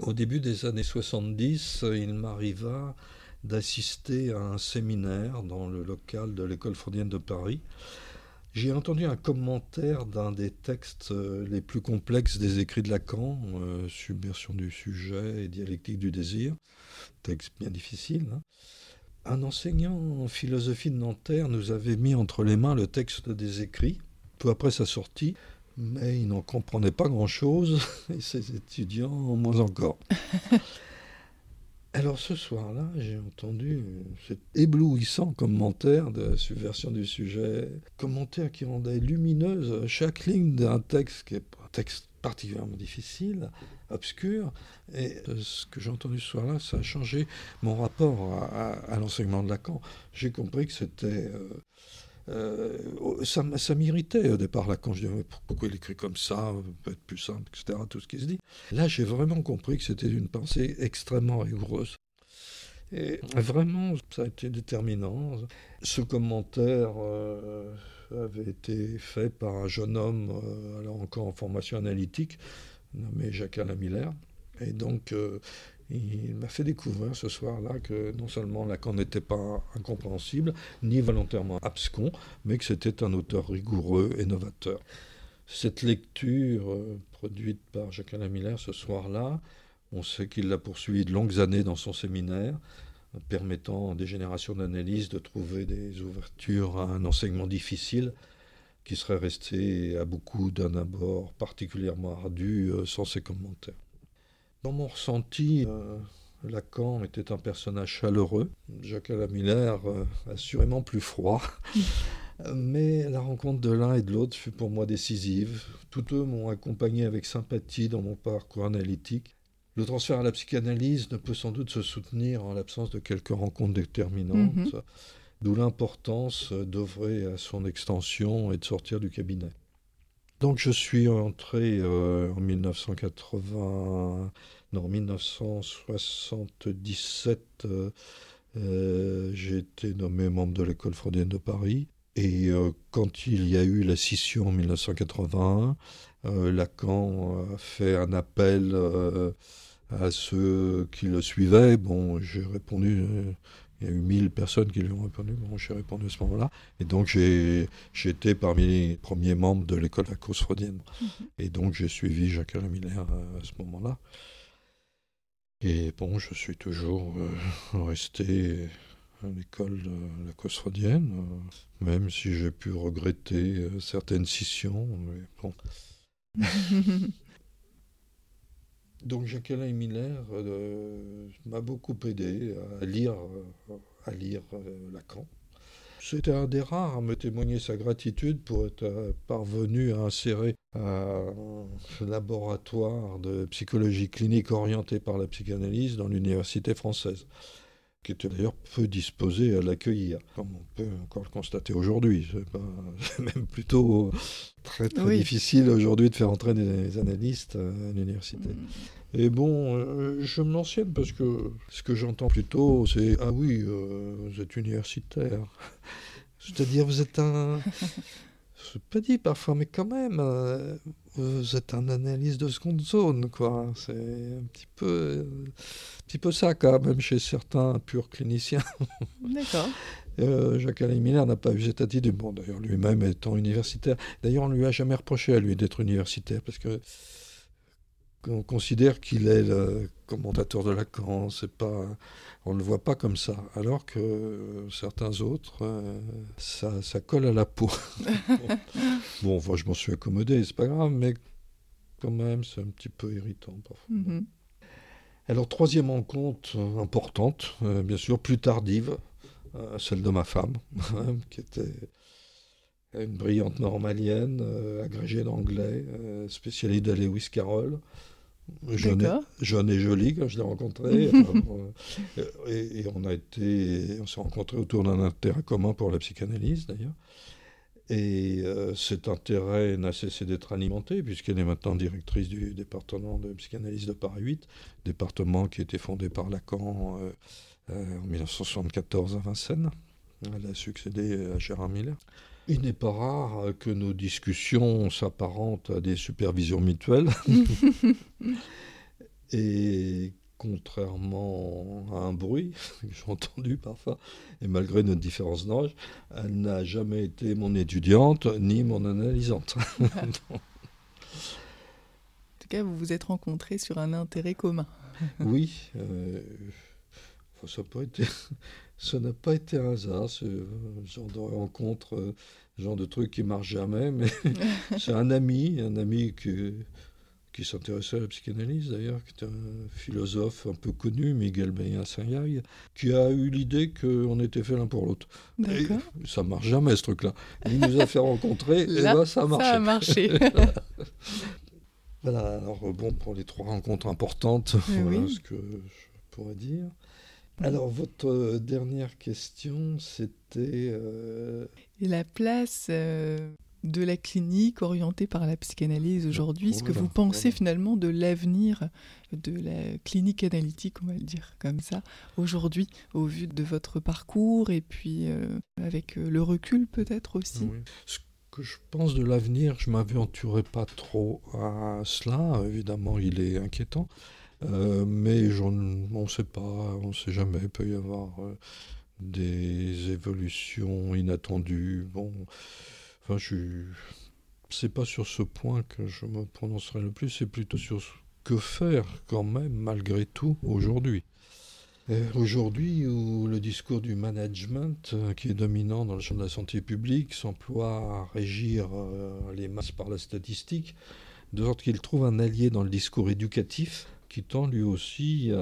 Au début des années 70, il m'arriva d'assister à un séminaire dans le local de l'école freudienne de Paris j'ai entendu un commentaire d'un des textes euh, les plus complexes des écrits de Lacan, euh, Subversion du sujet et dialectique du désir, texte bien difficile. Hein. Un enseignant en philosophie de Nanterre nous avait mis entre les mains le texte des écrits, peu après sa sortie, mais il n'en comprenait pas grand-chose, et ses étudiants moins encore. Alors ce soir-là, j'ai entendu cet éblouissant commentaire de subversion du sujet, commentaire qui rendait lumineuse chaque ligne d'un texte qui est un texte particulièrement difficile, obscur, et euh, ce que j'ai entendu ce soir-là, ça a changé mon rapport à, l'enseignement de Lacan. J'ai compris que c'était... Euh, euh, ça, ça m'irritait au départ, Lacan. Je disais, pourquoi il écrit comme ça peut être plus simple, etc. Tout ce qui se dit. Là, j'ai vraiment compris que c'était une pensée extrêmement rigoureuse. Et vraiment, ça a été déterminant. Ce commentaire euh, avait été fait par un jeune homme, euh, alors encore en formation analytique, nommé Jacques Alain Miller. Et donc, il m'a fait découvrir ce soir-là que non seulement Lacan n'était pas incompréhensible, ni volontairement abscon, mais que c'était un auteur rigoureux et novateur. Cette lecture euh, produite par Jacques-Alain Miller ce soir-là, on sait qu'il l'a poursuivie de longues années dans son séminaire, permettant à des générations d'analystes de trouver des ouvertures à un enseignement difficile qui serait resté à beaucoup d'un abord particulièrement ardu euh, sans ses commentaires. Dans mon ressenti, euh, Lacan était un personnage chaleureux, Jacques Miller euh, assurément plus froid. Mais la rencontre de l'un et de l'autre fut pour moi décisive. Tous deux m'ont accompagné avec sympathie dans mon parcours analytique. Le transfert à la psychanalyse ne peut sans doute se soutenir en l'absence de quelques rencontres déterminantes, mhm. d'où l'importance d'œuvrer à son extension et de sortir du cabinet. Donc je suis entré euh, en 1980, non 1977. j'ai été nommé membre de l'école freudienne de Paris. Et quand il y a eu la scission en 1981, Lacan a fait un appel à ceux qui le suivaient. Bon, j'ai répondu, euh, il y a eu 1000 personnes qui lui ont répondu. Bon, j'ai répondu à ce moment-là. Et donc, j'ai été parmi les premiers membres de l'école la cause freudienne. Mhm. Et donc, j'ai suivi Jacques-Alain Miller à, ce moment-là. Et bon, je suis toujours euh, resté à l'école de la euh, même si j'ai pu regretter certaines scissions. Mais bon. Donc Jacques-Alain Miller euh, m'a beaucoup aidé à lire, à lire euh, Lacan. C'était un des rares à me témoigner sa gratitude pour être euh, parvenu à insérer un laboratoire de psychologie clinique orienté par la psychanalyse dans l'université française qui était d'ailleurs peu disposé à l'accueillir, comme on peut encore le constater aujourd'hui. C'est même plutôt très, très difficile aujourd'hui de faire entrer des analystes à l'université. Mm. Et bon, euh, je me l'ancienne parce que ce que j'entends plutôt, c'est Ah oui, euh, vous êtes universitaire. C'est-à-dire, vous êtes un. Je pas dit parfois, mais quand même, euh, vous êtes un analyste de seconde zone, quoi. C'est un petit peu, un petit peu ça, quand même, chez certains purs cliniciens. D'accord. Euh, Jacques-Alain Miller n'a pas eu cette attitude. Bon, d'ailleurs, lui-même étant universitaire. D'ailleurs, on ne lui a jamais reproché à lui d'être universitaire, parce que on considère qu'il est le commentateur de Lacan. C'est pas, on ne le voit pas comme ça. Alors que certains autres, euh, ça, ça, colle à la peau. bon, je m'en suis accommodé, c'est pas grave, mais quand même, c'est un petit peu irritant parfois. Mm-hmm. Alors, troisième rencontre importante, euh, bien sûr, plus tardive, euh, celle de ma femme, qui était une brillante normalienne, agrégée d'anglais, spécialiste de Lewis Carroll jeune, et jolie quand je l'ai rencontré. Euh, et, on a été, on s'est rencontrés autour d'un intérêt commun pour la psychanalyse d'ailleurs. Et euh, cet intérêt n'a cessé d'être alimenté, puisqu'elle est maintenant directrice du département de psychanalyse de Paris 8, département qui a été fondé par Lacan euh, en 1974 à Vincennes. Elle a succédé à Gérard Miller. Il n'est pas rare que nos discussions s'apparentent à des supervisions mutuelles. et contrairement à un bruit que j'ai entendu parfois, et malgré notre différence d'âge, elle n'a jamais été mon étudiante ni mon analysante. en tout cas, vous vous êtes rencontrés sur un intérêt commun. oui, euh, ça pas été ça n'a pas été un hasard, ce genre de rencontre, euh, genre de truc qui marche jamais, mais c'est un ami, un ami qui, qui s'intéressait à la psychanalyse d'ailleurs, qui était un philosophe un peu connu, Miguel Beya Sayag, qui a eu l'idée qu'on était fait l'un pour l'autre. D'accord. Ça marche jamais ce truc-là. Il nous a fait rencontrer, et là, ça a marché. Ça a marché. voilà, alors bon, pour les trois rencontres importantes, voilà ce que je pourrais dire. Alors, votre euh, dernière question, c'était... Euh, la place euh, de la clinique orientée par la psychanalyse aujourd'hui, ce que vous pensez finalement de l'avenir de la clinique analytique, on va le dire comme ça, aujourd'hui, au vu de votre parcours et puis avec le recul peut-être aussi? Ce que je pense de l'avenir, je ne m'aventurerai pas trop à cela, évidemment il est inquiétant. Euh, mais on ne sait pas, on ne sait jamais. Il peut y avoir euh, des évolutions inattendues. Bon, enfin, je c'est pas sur ce point que je me prononcerai le plus, c'est plutôt sur ce que faire quand même malgré tout aujourd'hui. Aujourd'hui, où le discours du management, euh, qui est dominant dans le champ de la santé publique, s'emploie à régir les masses par la statistique, de sorte qu'il trouve un allié dans le discours éducatif, qui tend lui aussi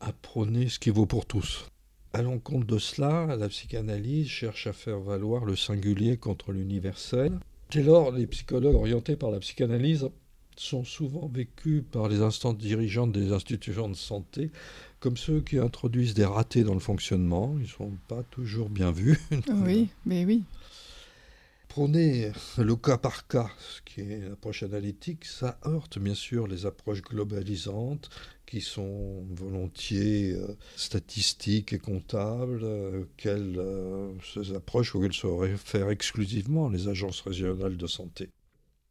à, prôner ce qui vaut pour tous. À l'encontre de cela, la psychanalyse cherche à faire valoir le singulier contre l'universel. Dès lors, les psychologues orientés par la psychanalyse sont souvent vécus par les instances dirigeantes des institutions de santé comme ceux qui introduisent des ratés dans le fonctionnement. Ils ne sont pas toujours bien vus. Oui, mais oui. Prôner le cas par cas, ce qui est l'approche analytique, ça heurte bien sûr les approches globalisantes qui sont volontiers euh, statistiques et comptables, euh, euh, ces approches auxquelles se réfèrent exclusivement les agences régionales de santé.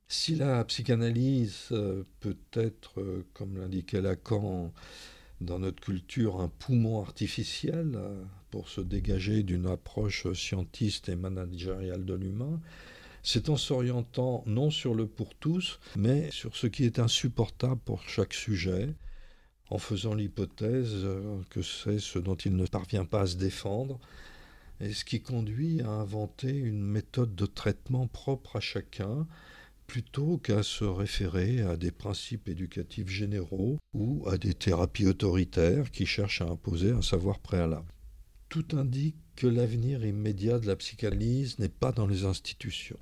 Si la psychanalyse peut être, comme l'indiquait Lacan, dans notre culture un poumon artificiel pour se dégager d'une approche scientiste et managériale de l'humain, c'est en s'orientant non sur le pour tous, mais sur ce qui est insupportable pour chaque sujet, en faisant l'hypothèse que c'est ce dont il ne parvient pas à se défendre, et ce qui conduit à inventer une méthode de traitement propre à chacun, plutôt qu'à se référer à des principes éducatifs généraux ou à des thérapies autoritaires qui cherchent à imposer un savoir préalable. Tout indique que l'avenir immédiat de la psychanalyse n'est pas dans les institutions.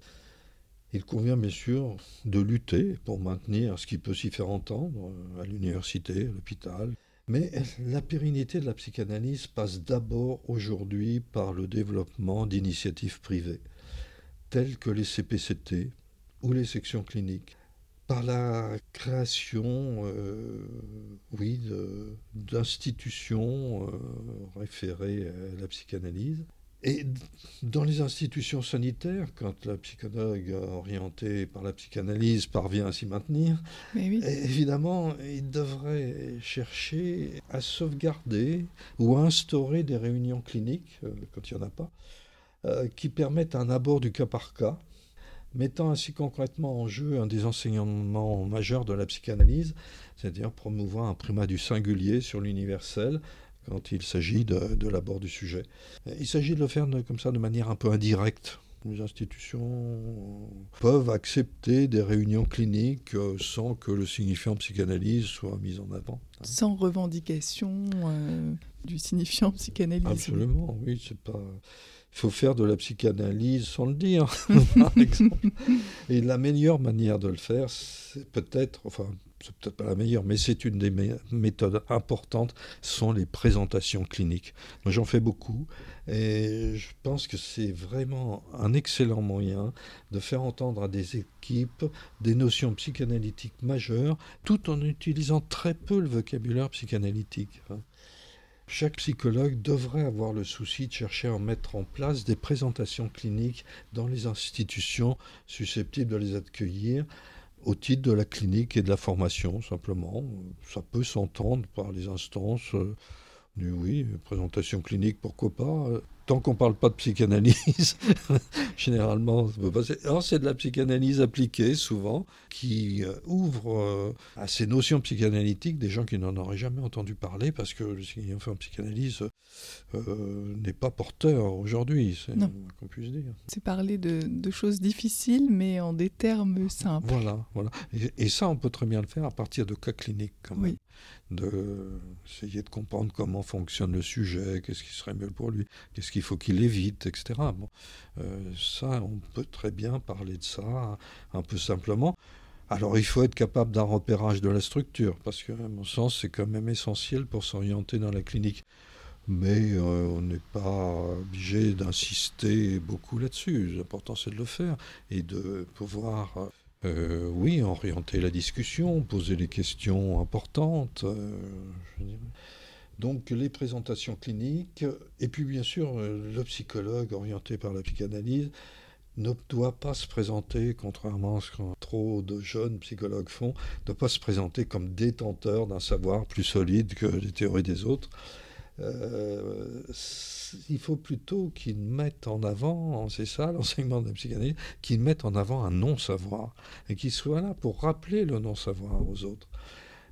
Il convient bien sûr de lutter pour maintenir ce qui peut s'y faire entendre à l'université, à l'hôpital. Mais la pérennité de la psychanalyse passe d'abord aujourd'hui par le développement d'initiatives privées, telles que les CPCT ou les sections cliniques, par la création, euh, oui, d'institutions euh, référées à la psychanalyse, et dans les institutions sanitaires, quand la psychologue orientée par la psychanalyse parvient à s'y maintenir, évidemment, il devrait chercher à sauvegarder ou à instaurer des réunions cliniques, euh, quand il n'y en a pas, qui permettent un abord du cas par cas, mettant ainsi concrètement en jeu un des enseignements majeurs de la psychanalyse, c'est-à-dire promouvoir un primat du singulier sur l'universel, quand il s'agit de, l'abord du sujet. Il s'agit de le faire comme ça de manière un peu indirecte. Les institutions peuvent accepter des réunions cliniques euh, sans que le signifiant psychanalyse soit mis en avant. Sans revendication euh, du signifiant psychanalyse. Absolument, oui, c'est pas. Il faut faire de la psychanalyse sans le dire, par exemple. Et la meilleure manière de le faire, c'est peut-être, enfin, c'est peut-être pas la meilleure, mais c'est une des méthodes importantes, sont les présentations cliniques. Moi, j'en fais beaucoup et je pense que c'est vraiment un excellent moyen de faire entendre à des équipes des notions psychanalytiques majeures, tout en utilisant très peu le vocabulaire psychanalytique. Chaque psychologue devrait avoir le souci de chercher à mettre en place des présentations cliniques dans les institutions susceptibles de les accueillir au titre de la clinique et de la formation, simplement. Ça peut s'entendre par les instances. Euh, oui, présentation clinique, pourquoi pas tant qu'on ne parle pas de psychanalyse, généralement, ça peut passer. Alors, c'est de la psychanalyse appliquée, souvent, qui euh, ouvre euh, à ces notions psychanalytiques des gens qui n'en auraient jamais entendu parler, parce que le fait en psychanalyse euh, n'est pas porteur aujourd'hui, c'est qu'on puisse dire. C'est parler de, choses difficiles, mais en des termes simples. Voilà, voilà. Et, ça, on peut très bien le faire à partir de cas cliniques, quand même. D'essayer de comprendre comment fonctionne le sujet, qu'est-ce qui serait mieux pour lui, qu'est-ce qu'il faut qu'il évite, etc. Bon, euh, ça, on peut très bien parler de ça un peu simplement. Alors il faut être capable d'un repérage de la structure, parce que à mon sens, c'est quand même essentiel pour s'orienter dans la clinique. Mais euh, on n'est pas obligé d'insister beaucoup là-dessus. L'important, c'est de le faire et de pouvoir, euh, oui, orienter la discussion, poser les questions importantes. je dirais. Donc les présentations cliniques, et puis bien sûr euh, le psychologue orienté par la psychanalyse ne doit pas se présenter, contrairement à ce que trop de jeunes psychologues font, ne doit pas se présenter comme détenteur d'un savoir plus solide que les théories des autres. Euh, il faut plutôt qu'ils mettent en avant, c'est ça l'enseignement de la psychanalyse, qu'ils mettent en avant un non-savoir et qu'ils soient là pour rappeler le non-savoir aux autres.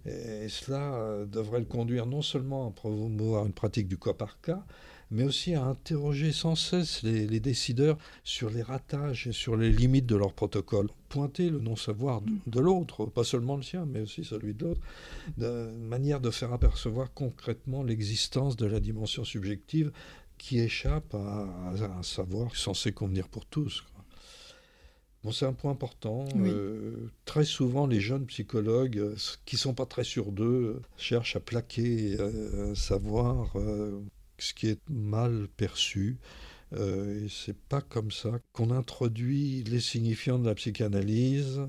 Et cela euh, devrait le conduire non seulement à promouvoir une pratique du cas par cas, mais aussi à interroger sans cesse les, décideurs sur les ratages et sur les limites de leur protocole. Pointer le non-savoir de, l'autre, pas seulement le sien, mais aussi celui de l'autre, de manière de faire apercevoir concrètement l'existence de la dimension subjective qui échappe à, à un savoir censé convenir pour tous. Bon, c'est un point important. Euh, très souvent, les jeunes psychologues, euh, qui sont pas très sûrs d'eux, cherchent à plaquer euh, savoir, ce qui est mal perçu, Euh, et c'est pas comme ça qu'on introduit les signifiants de la psychanalyse.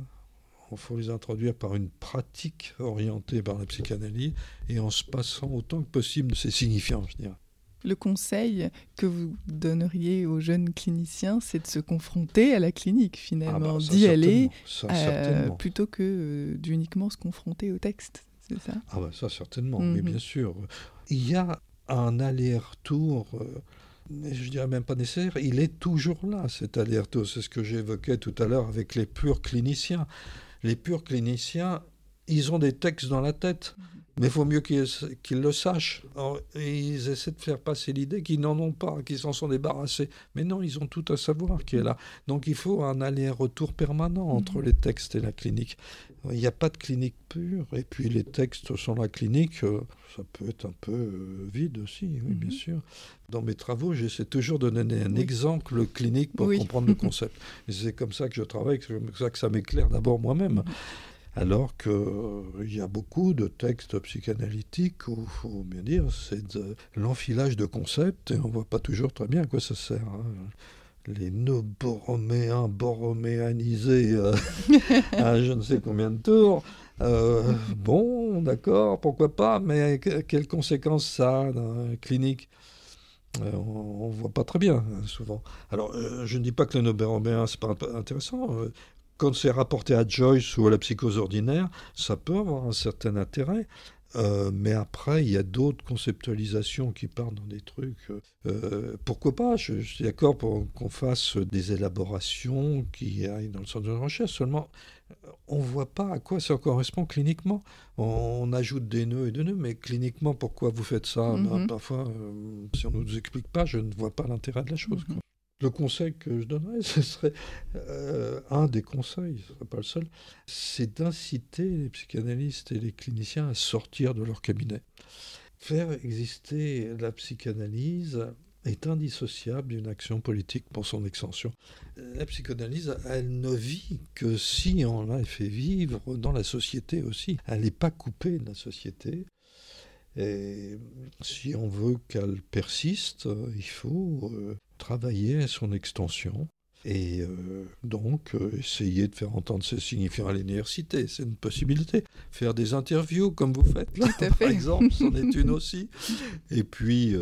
Il faut les introduire par une pratique orientée par la psychanalyse et en se passant autant que possible de ces signifiants, je dirais. Le conseil que vous donneriez aux jeunes cliniciens, c'est de se confronter à la clinique finalement, ah bah, d'y aller, euh, plutôt que euh, d'uniquement se confronter au texte. C'est ça? Ah bah ça certainement, mais mhm. bien sûr. Il y a un aller-retour. Euh, je dirais même pas nécessaire, il est toujours là, cet aller-retour. C'est ce que j'évoquais tout à l'heure avec les purs cliniciens. Les purs cliniciens, ils ont des textes dans la tête. Mais il faut mieux qu'ils le sachent. ils essaient de faire passer l'idée qu'ils n'en ont pas, qu'ils s'en sont débarrassés. Mais non, ils ont tout à savoir qui est là. Donc il faut un aller-retour permanent entre mhm. les textes et la clinique. Il n'y a pas de clinique pure. Et puis les textes sur la clinique, euh, ça peut être un peu euh, vide aussi, oui, bien mhm. sûr. Dans mes travaux, j'essaie toujours de donner un exemple clinique pour comprendre le concept. c'est comme ça que je travaille, c'est comme ça que ça m'éclaire d'abord moi-même. Mhm alors qu'il euh, y a beaucoup de textes psychanalytiques où, faut bien dire, c'est de l'enfilage de concepts et on ne voit pas toujours très bien à quoi ça sert. Hein. Les nœuds borroméens, borroméanisés euh, à je ne sais combien de tours. Euh, bon, d'accord, pourquoi pas, mais quelles conséquences ça a dans la clinique? On ne voit pas très bien, hein, souvent. Alors, je ne dis pas que le nœud borroméen, c'est pas intéressant quand c'est rapporté à Joyce ou à la psychose ordinaire, ça peut avoir un certain intérêt. Euh, mais après, il y a d'autres conceptualisations qui partent dans des trucs. Euh, pourquoi pas Je, suis d'accord pour qu'on fasse des élaborations qui aillent dans le sens de la recherche. Seulement, on ne voit pas à quoi ça correspond cliniquement. On, ajoute des nœuds et des nœuds, mais cliniquement, pourquoi vous faites ça? Ben, mm-hmm. Parfois, euh, si on ne nous explique pas, je ne vois pas l'intérêt de la chose. Mm-hmm. Le conseil que je donnerais, ce serait euh, un des conseils, ce ne serait pas le seul, c'est d'inciter les psychanalystes et les cliniciens à sortir de leur cabinet. Faire exister la psychanalyse est indissociable d'une action politique pour son extension. La psychanalyse, elle ne vit que si on la fait vivre dans la société aussi. Elle n'est pas coupée de la société. Et si on veut qu'elle persiste, il faut euh, travailler à son extension et euh, donc euh, essayer de faire entendre ses signifiants à l'université. C'est une possibilité. Faire des interviews comme vous faites là, par exemple, c'en est une aussi. Et puis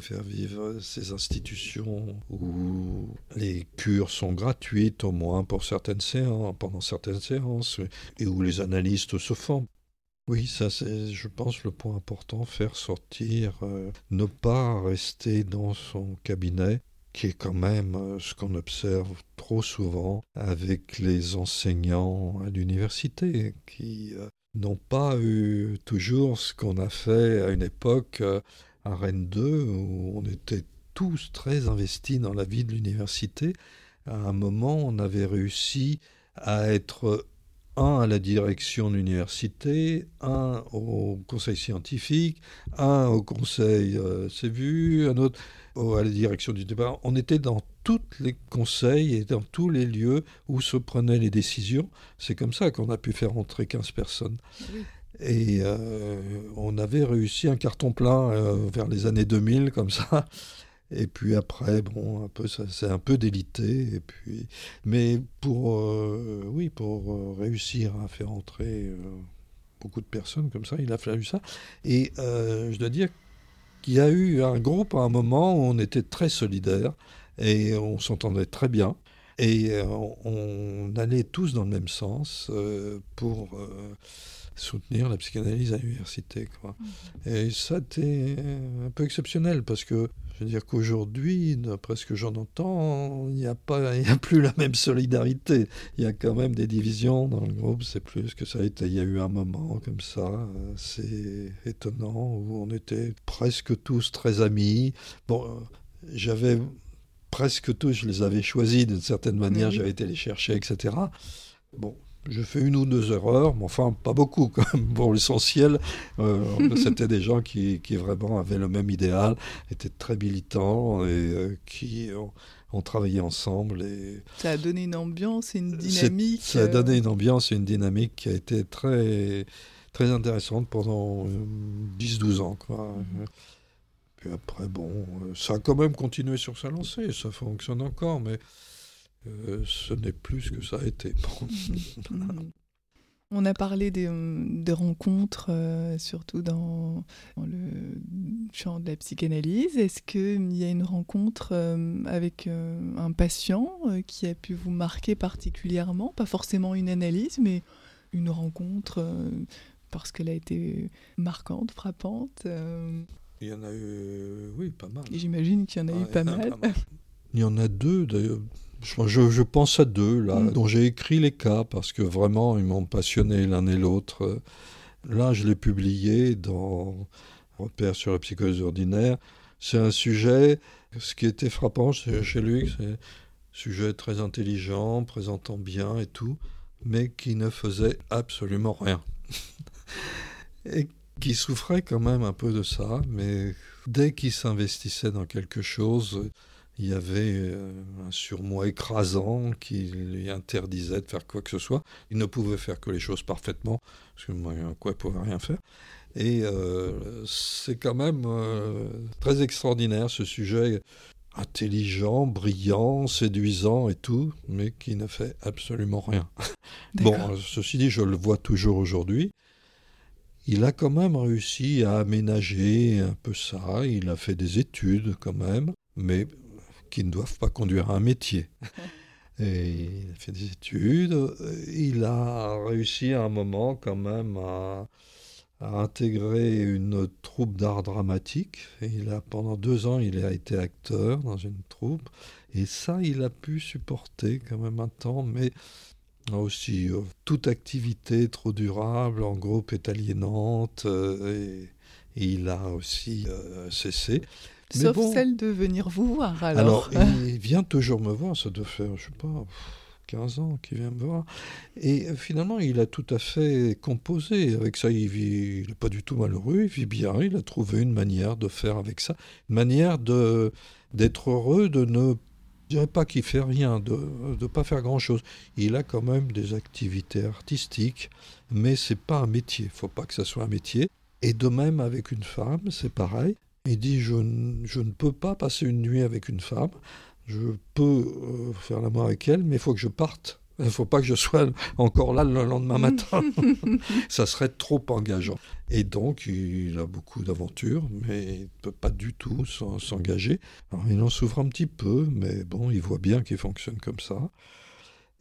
faire vivre ces institutions où les cures sont gratuites, au moins pour certaines séances, pendant certaines séances, et où les analystes se forment. Oui, ça c'est, je pense, le point important, faire sortir, euh, ne pas rester dans son cabinet, qui est quand même euh, ce qu'on observe trop souvent avec les enseignants à l'université, qui euh, n'ont pas eu toujours ce qu'on a fait à une époque à Rennes 2, où on était tous très investis dans la vie de l'université. À un moment, on avait réussi à être un à la direction de l'université, un au conseil scientifique, un au conseil euh, un autre à la direction du débat. On était dans tous les conseils et dans tous les lieux où se prenaient les décisions. C'est comme ça qu'on a pu faire entrer 15 personnes. Et euh, on avait réussi un carton plein euh, vers les années 2000, comme ça. Et puis après, bon, un peu, ça c'est un peu délité. Et puis, mais pour, euh, oui, pour réussir à faire entrer beaucoup de personnes comme ça, il a fallu ça. Et je dois dire qu'il y a eu un groupe à un moment où on était très solidaires et on s'entendait très bien. Et on, allait tous dans le même sens pour soutenir la psychanalyse à l'université. Quoi. Mmh. Et ça, c'était un peu exceptionnel parce que je veux dire qu'aujourd'hui, d'après ce que j'en entends, il n'y a, pas, a plus la même solidarité. Il y a quand même des divisions dans le groupe, c'est plus que ça a été. Il y a eu un moment comme ça, c'est étonnant, où on était presque tous très amis. Bon, j'avais presque tous, je les avais choisis d'une certaine manière, j'avais été les chercher, etc. Bon, je fais une ou deux erreurs, mais enfin pas beaucoup quand même. Pour l'essentiel, euh, c'était des gens qui, vraiment avaient le même idéal, étaient très militants et euh, qui ont, travaillé ensemble. Et ça a donné une ambiance et une dynamique. Ça a donné une ambiance et une dynamique qui a été très, très intéressante pendant 10-12 euh, ans. Quoi. Puis après, bon, ça a quand même continué sur sa lancée, ça fonctionne encore, mais ce n'est plus ce que ça a été. On a parlé des, rencontres, surtout dans, le champ de la psychanalyse. Est-ce qu'il y a une rencontre avec un patient qui a pu vous marquer particulièrement? Pas forcément une analyse, mais une rencontre parce qu'elle a été marquante, frappante Il y en a eu, oui, pas mal. J'imagine qu'il y en a eu pas, mal. Il y en a deux, d'ailleurs. Je, pense à deux, là, mm. dont j'ai écrit les cas, parce que vraiment, ils m'ont passionné l'un et l'autre. Là, je l'ai publié dans Repère sur la psychose ordinaire. C'est un sujet, ce qui était frappant chez lui, c'est un sujet très intelligent, présentant bien et tout, mais qui ne faisait absolument rien. et qui souffrait quand même un peu de ça, mais dès qu'il s'investissait dans quelque chose, il y avait euh, un surmoi écrasant qui lui interdisait de faire quoi que ce soit. Il ne pouvait faire que les choses parfaitement, parce que moi, quoi, il pouvait rien faire. Et euh, c'est quand même euh, très extraordinaire ce sujet intelligent, brillant, séduisant et tout, mais qui ne fait absolument rien. bon, ceci dit, je le vois toujours aujourd'hui. Il a quand même réussi à aménager un peu ça, il a fait des études quand même, mais qui ne doivent pas conduire à un métier. Et il a fait des études. Il a réussi à un moment quand même à, intégrer une troupe d'art dramatique. il a, pendant deux ans, il a été acteur dans une troupe. Et ça, il a pu supporter quand même un temps, mais aussi euh, toute activité trop durable en groupe est aliénante. Euh, et, il a aussi euh, cessé. Sauf celle de venir vous voir alors. Alors, il vient toujours me voir, ça doit faire, je sais pas, 15 ans qu'il vient me voir. Et finalement, il a tout à fait composé avec ça. Il vit, n'est pas du tout malheureux, il vit bien. Il a trouvé une manière de faire avec ça, une manière de d'être heureux, de ne je dirais pas qu'il fait rien, de ne pas faire grand-chose. Il a quand même des activités artistiques, mais c'est pas un métier. Il faut pas que ça soit un métier. Et de même avec une femme, c'est pareil. Il dit je, je, ne peux pas passer une nuit avec une femme. Je peux euh, faire l'amour avec elle, mais il faut que je parte. Il ne faut pas que je sois encore là le lendemain matin. ça serait trop engageant. Et donc, il a beaucoup d'aventures, mais il ne peut pas du tout s'engager. il en souffre un petit peu, mais bon, il voit bien qu'il fonctionne comme ça.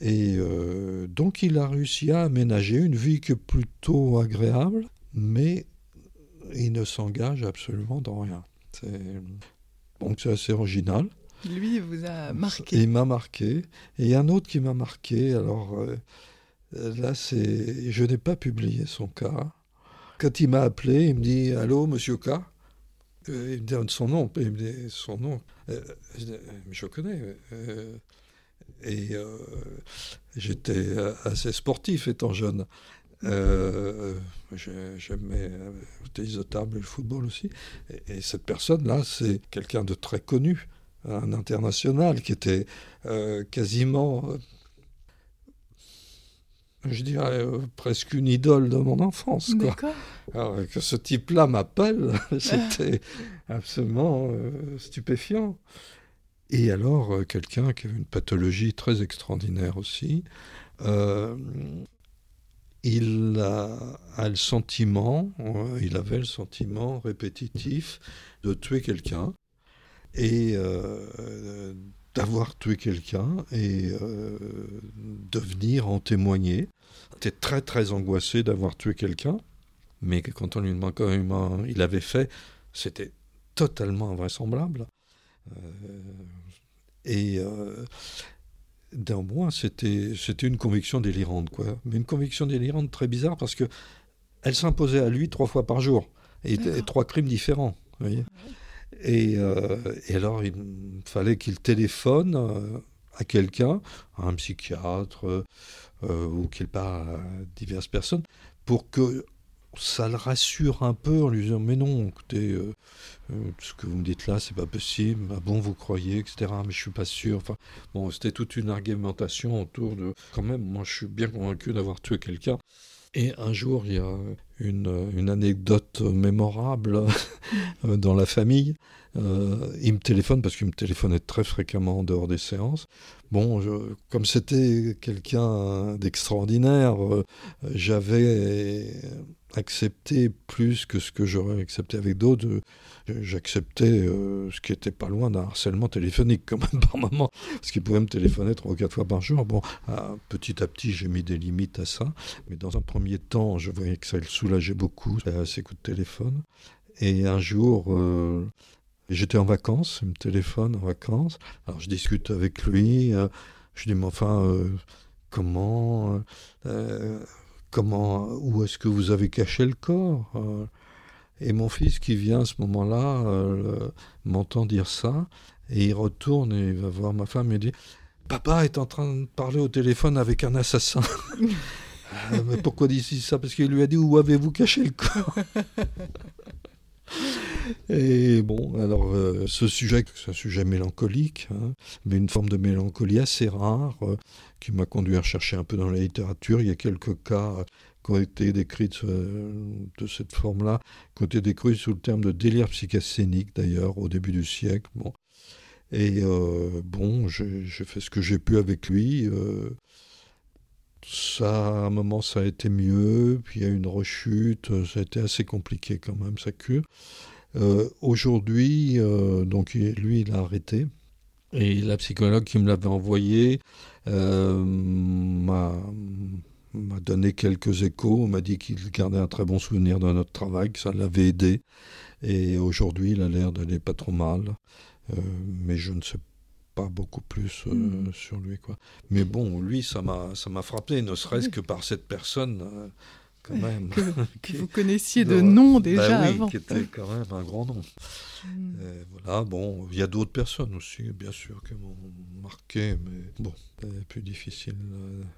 Et euh, donc, il a réussi à aménager une vie qui est plutôt agréable, mais il ne s'engage absolument dans rien. Donc c'est assez original. Lui, il vous a marqué. Il m'a marqué. Et il y a un autre qui m'a marqué. Alors euh, là, c'est, je n'ai pas publié son cas. Quand il m'a appelé, il me dit Allô, monsieur K? Euh, il me donne son nom. Il me dit son nom. Euh, je connais. et j'étais assez sportif étant jeune. Euh, J'aimais le tennis de table et le football aussi. Et, cette personne-là, c'est quelqu'un de très connu, un international qui était euh, quasiment, euh, je dirais, euh, presque une idole de mon enfance. Quoi. Alors, que ce type-là m'appelle, c'était absolument stupéfiant. Et alors, quelqu'un qui avait une pathologie très extraordinaire aussi. Euh, il a, le sentiment, euh, il avait le sentiment répétitif de tuer quelqu'un et euh, d'avoir tué quelqu'un et euh, de venir en témoigner. Il était très très angoissé d'avoir tué quelqu'un, mais quand on lui demande comment il avait fait, c'était totalement invraisemblable. et moi, c'était, c'était une conviction délirante, quoi. Mais une conviction délirante très bizarre parce que elle s'imposait à lui trois fois par jour et, trois crimes différents. voyez et, euh, et, alors, il fallait qu'il téléphone euh, à quelqu'un, à un psychiatre, euh, ou qu'il parle à diverses personnes, pour que ça le rassure un peu en lui disant mais non, écoutez, euh, euh, ce que vous me dites là, c'est pas possible. Ah bon, vous croyez, etc. Mais je suis pas sûr. Enfin, bon, c'était toute une argumentation autour de. Quand même, moi, je suis bien convaincu d'avoir tué quelqu'un. Et un jour, il y a une, une anecdote mémorable dans la famille. Euh, il me téléphone parce qu'il me téléphonait très fréquemment en dehors des séances. Bon, comme c'était quelqu'un d'extraordinaire, euh, j'avais accepté plus que ce que j'aurais accepté avec d'autres. J'acceptais euh, ce qui était pas loin d'un harcèlement téléphonique quand même par moment, parce qu'il pouvait me téléphoner trois ou quatre fois par jour. Bon, petit à petit, j'ai mis des limites à ça, mais dans un premier temps, je voyais que ça le soulageait beaucoup, ces coups de téléphone. Et un jour, j'étais en vacances, il me téléphone en vacances, alors je discute avec lui, euh, je dis, mais enfin, comment, comment, où est-ce que vous avez caché le corps et mon fils qui vient à ce moment-là euh, m'entend dire ça, et il retourne et il va voir ma femme et dit Papa est en train de parler au téléphone avec un assassin. Euh, mais pourquoi dit ça? Parce qu'il lui a dit Où avez-vous caché le corps? Et bon, alors euh, ce sujet, c'est un sujet mélancolique, hein, mais une forme de mélancolie assez rare, qui m'a conduit à chercher un peu dans la littérature. Il y a quelques cas qui ont été décrits de, cette forme-là, qui ont été décrits sous le terme de délire psychascénique d'ailleurs au début du siècle. Bon. Et euh, bon, j'ai fait ce que j'ai pu avec lui. Euh, ça, à un moment, ça a été mieux, puis il y a eu une rechute, ça a été assez compliqué quand même, sa cure. Euh, aujourd'hui, donc lui, il a arrêté. Et la psychologue qui me l'avait envoyé m'a donné quelques échos, m'a dit qu'il gardait un très bon souvenir de notre travail, que ça l'avait aidé. Et aujourd'hui, il a l'air d'aller pas trop mal. Euh, mais je ne sais pas beaucoup plus euh, hmm. sur lui. Quoi. Mais bon, lui, ça m'a, frappé, ne serait-ce que par cette personne. Euh, quand même. Que, vous connaissiez de nom bah déjà oui, avant. qui était quand même un grand nom. Hmm. voilà, bon, il y a d'autres personnes aussi, bien sûr, qui m'ont marqué, mais bon, c'est plus difficile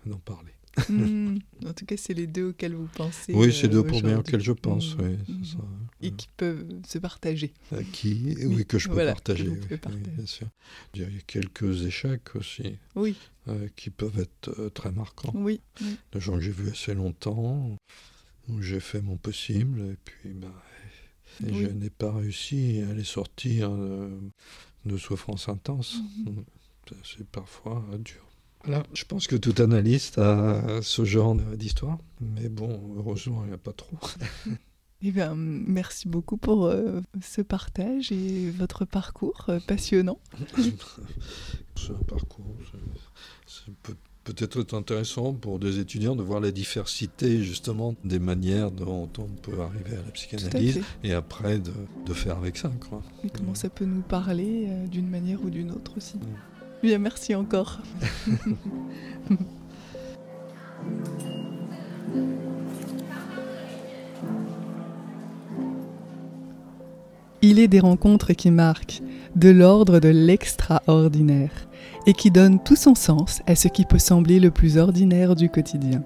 d'en parler. Hmm. En tout cas, c'est les deux auxquels vous pensez. Oui, c'est deux premiers auxquels je pense. Oui, ça. Et qui peuvent se partager. Euh, qui, oui, que je peux partager. Oui, bien sûr. Il y a quelques échecs aussi. Oui. Euh, qui peuvent être euh, très marquants. Oui. De gens que j'ai vus assez longtemps, où j'ai fait mon possible, et puis bah, je n'ai pas réussi à les sortir de souffrance intense. Mm-hmm. C'est parfois dur. Voilà, je pense que tout analyste a ce genre d'histoire, mais bon, heureusement, il n'y a pas trop. Eh bien, merci beaucoup pour euh, ce partage et votre parcours euh, passionnant. C'est un parcours, c'est peut, peut-être intéressant pour des étudiants de voir la diversité justement des manières dont on peut arriver à la psychanalyse et après de, faire avec ça. Quoi. Et comment ça peut nous parler euh, d'une manière ou d'une autre aussi. Bien, merci encore. Il est des rencontres qui marquent, de l'ordre de l'extraordinaire, et qui donnent tout son sens à ce qui peut sembler le plus ordinaire du quotidien.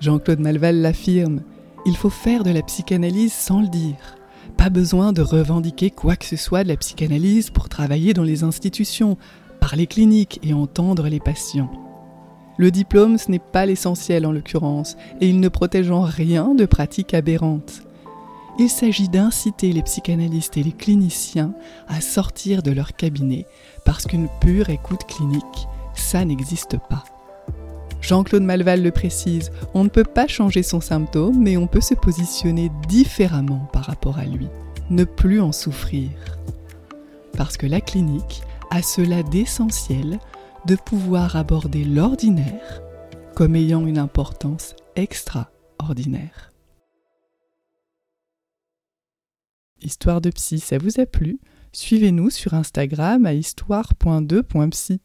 Jean-Claude Malval l'affirme, il faut faire de la psychanalyse sans le dire. Pas besoin de revendiquer quoi que ce soit de la psychanalyse pour travailler dans les institutions, les cliniques et entendre les patients. Le diplôme, ce n'est pas l'essentiel en l'occurrence, et il ne protège en rien de pratiques aberrantes. Il s'agit d'inciter les psychanalystes et les cliniciens à sortir de leur cabinet, parce qu'une pure écoute clinique, ça n'existe pas. Jean-Claude Malval le précise, on ne peut pas changer son symptôme, mais on peut se positionner différemment par rapport à lui, ne plus en souffrir. Parce que la clinique, à cela d'essentiel de pouvoir aborder l'ordinaire comme ayant une importance extraordinaire. Histoire de psy, ça vous a plu? Suivez-nous sur Instagram à histoire.2.psy.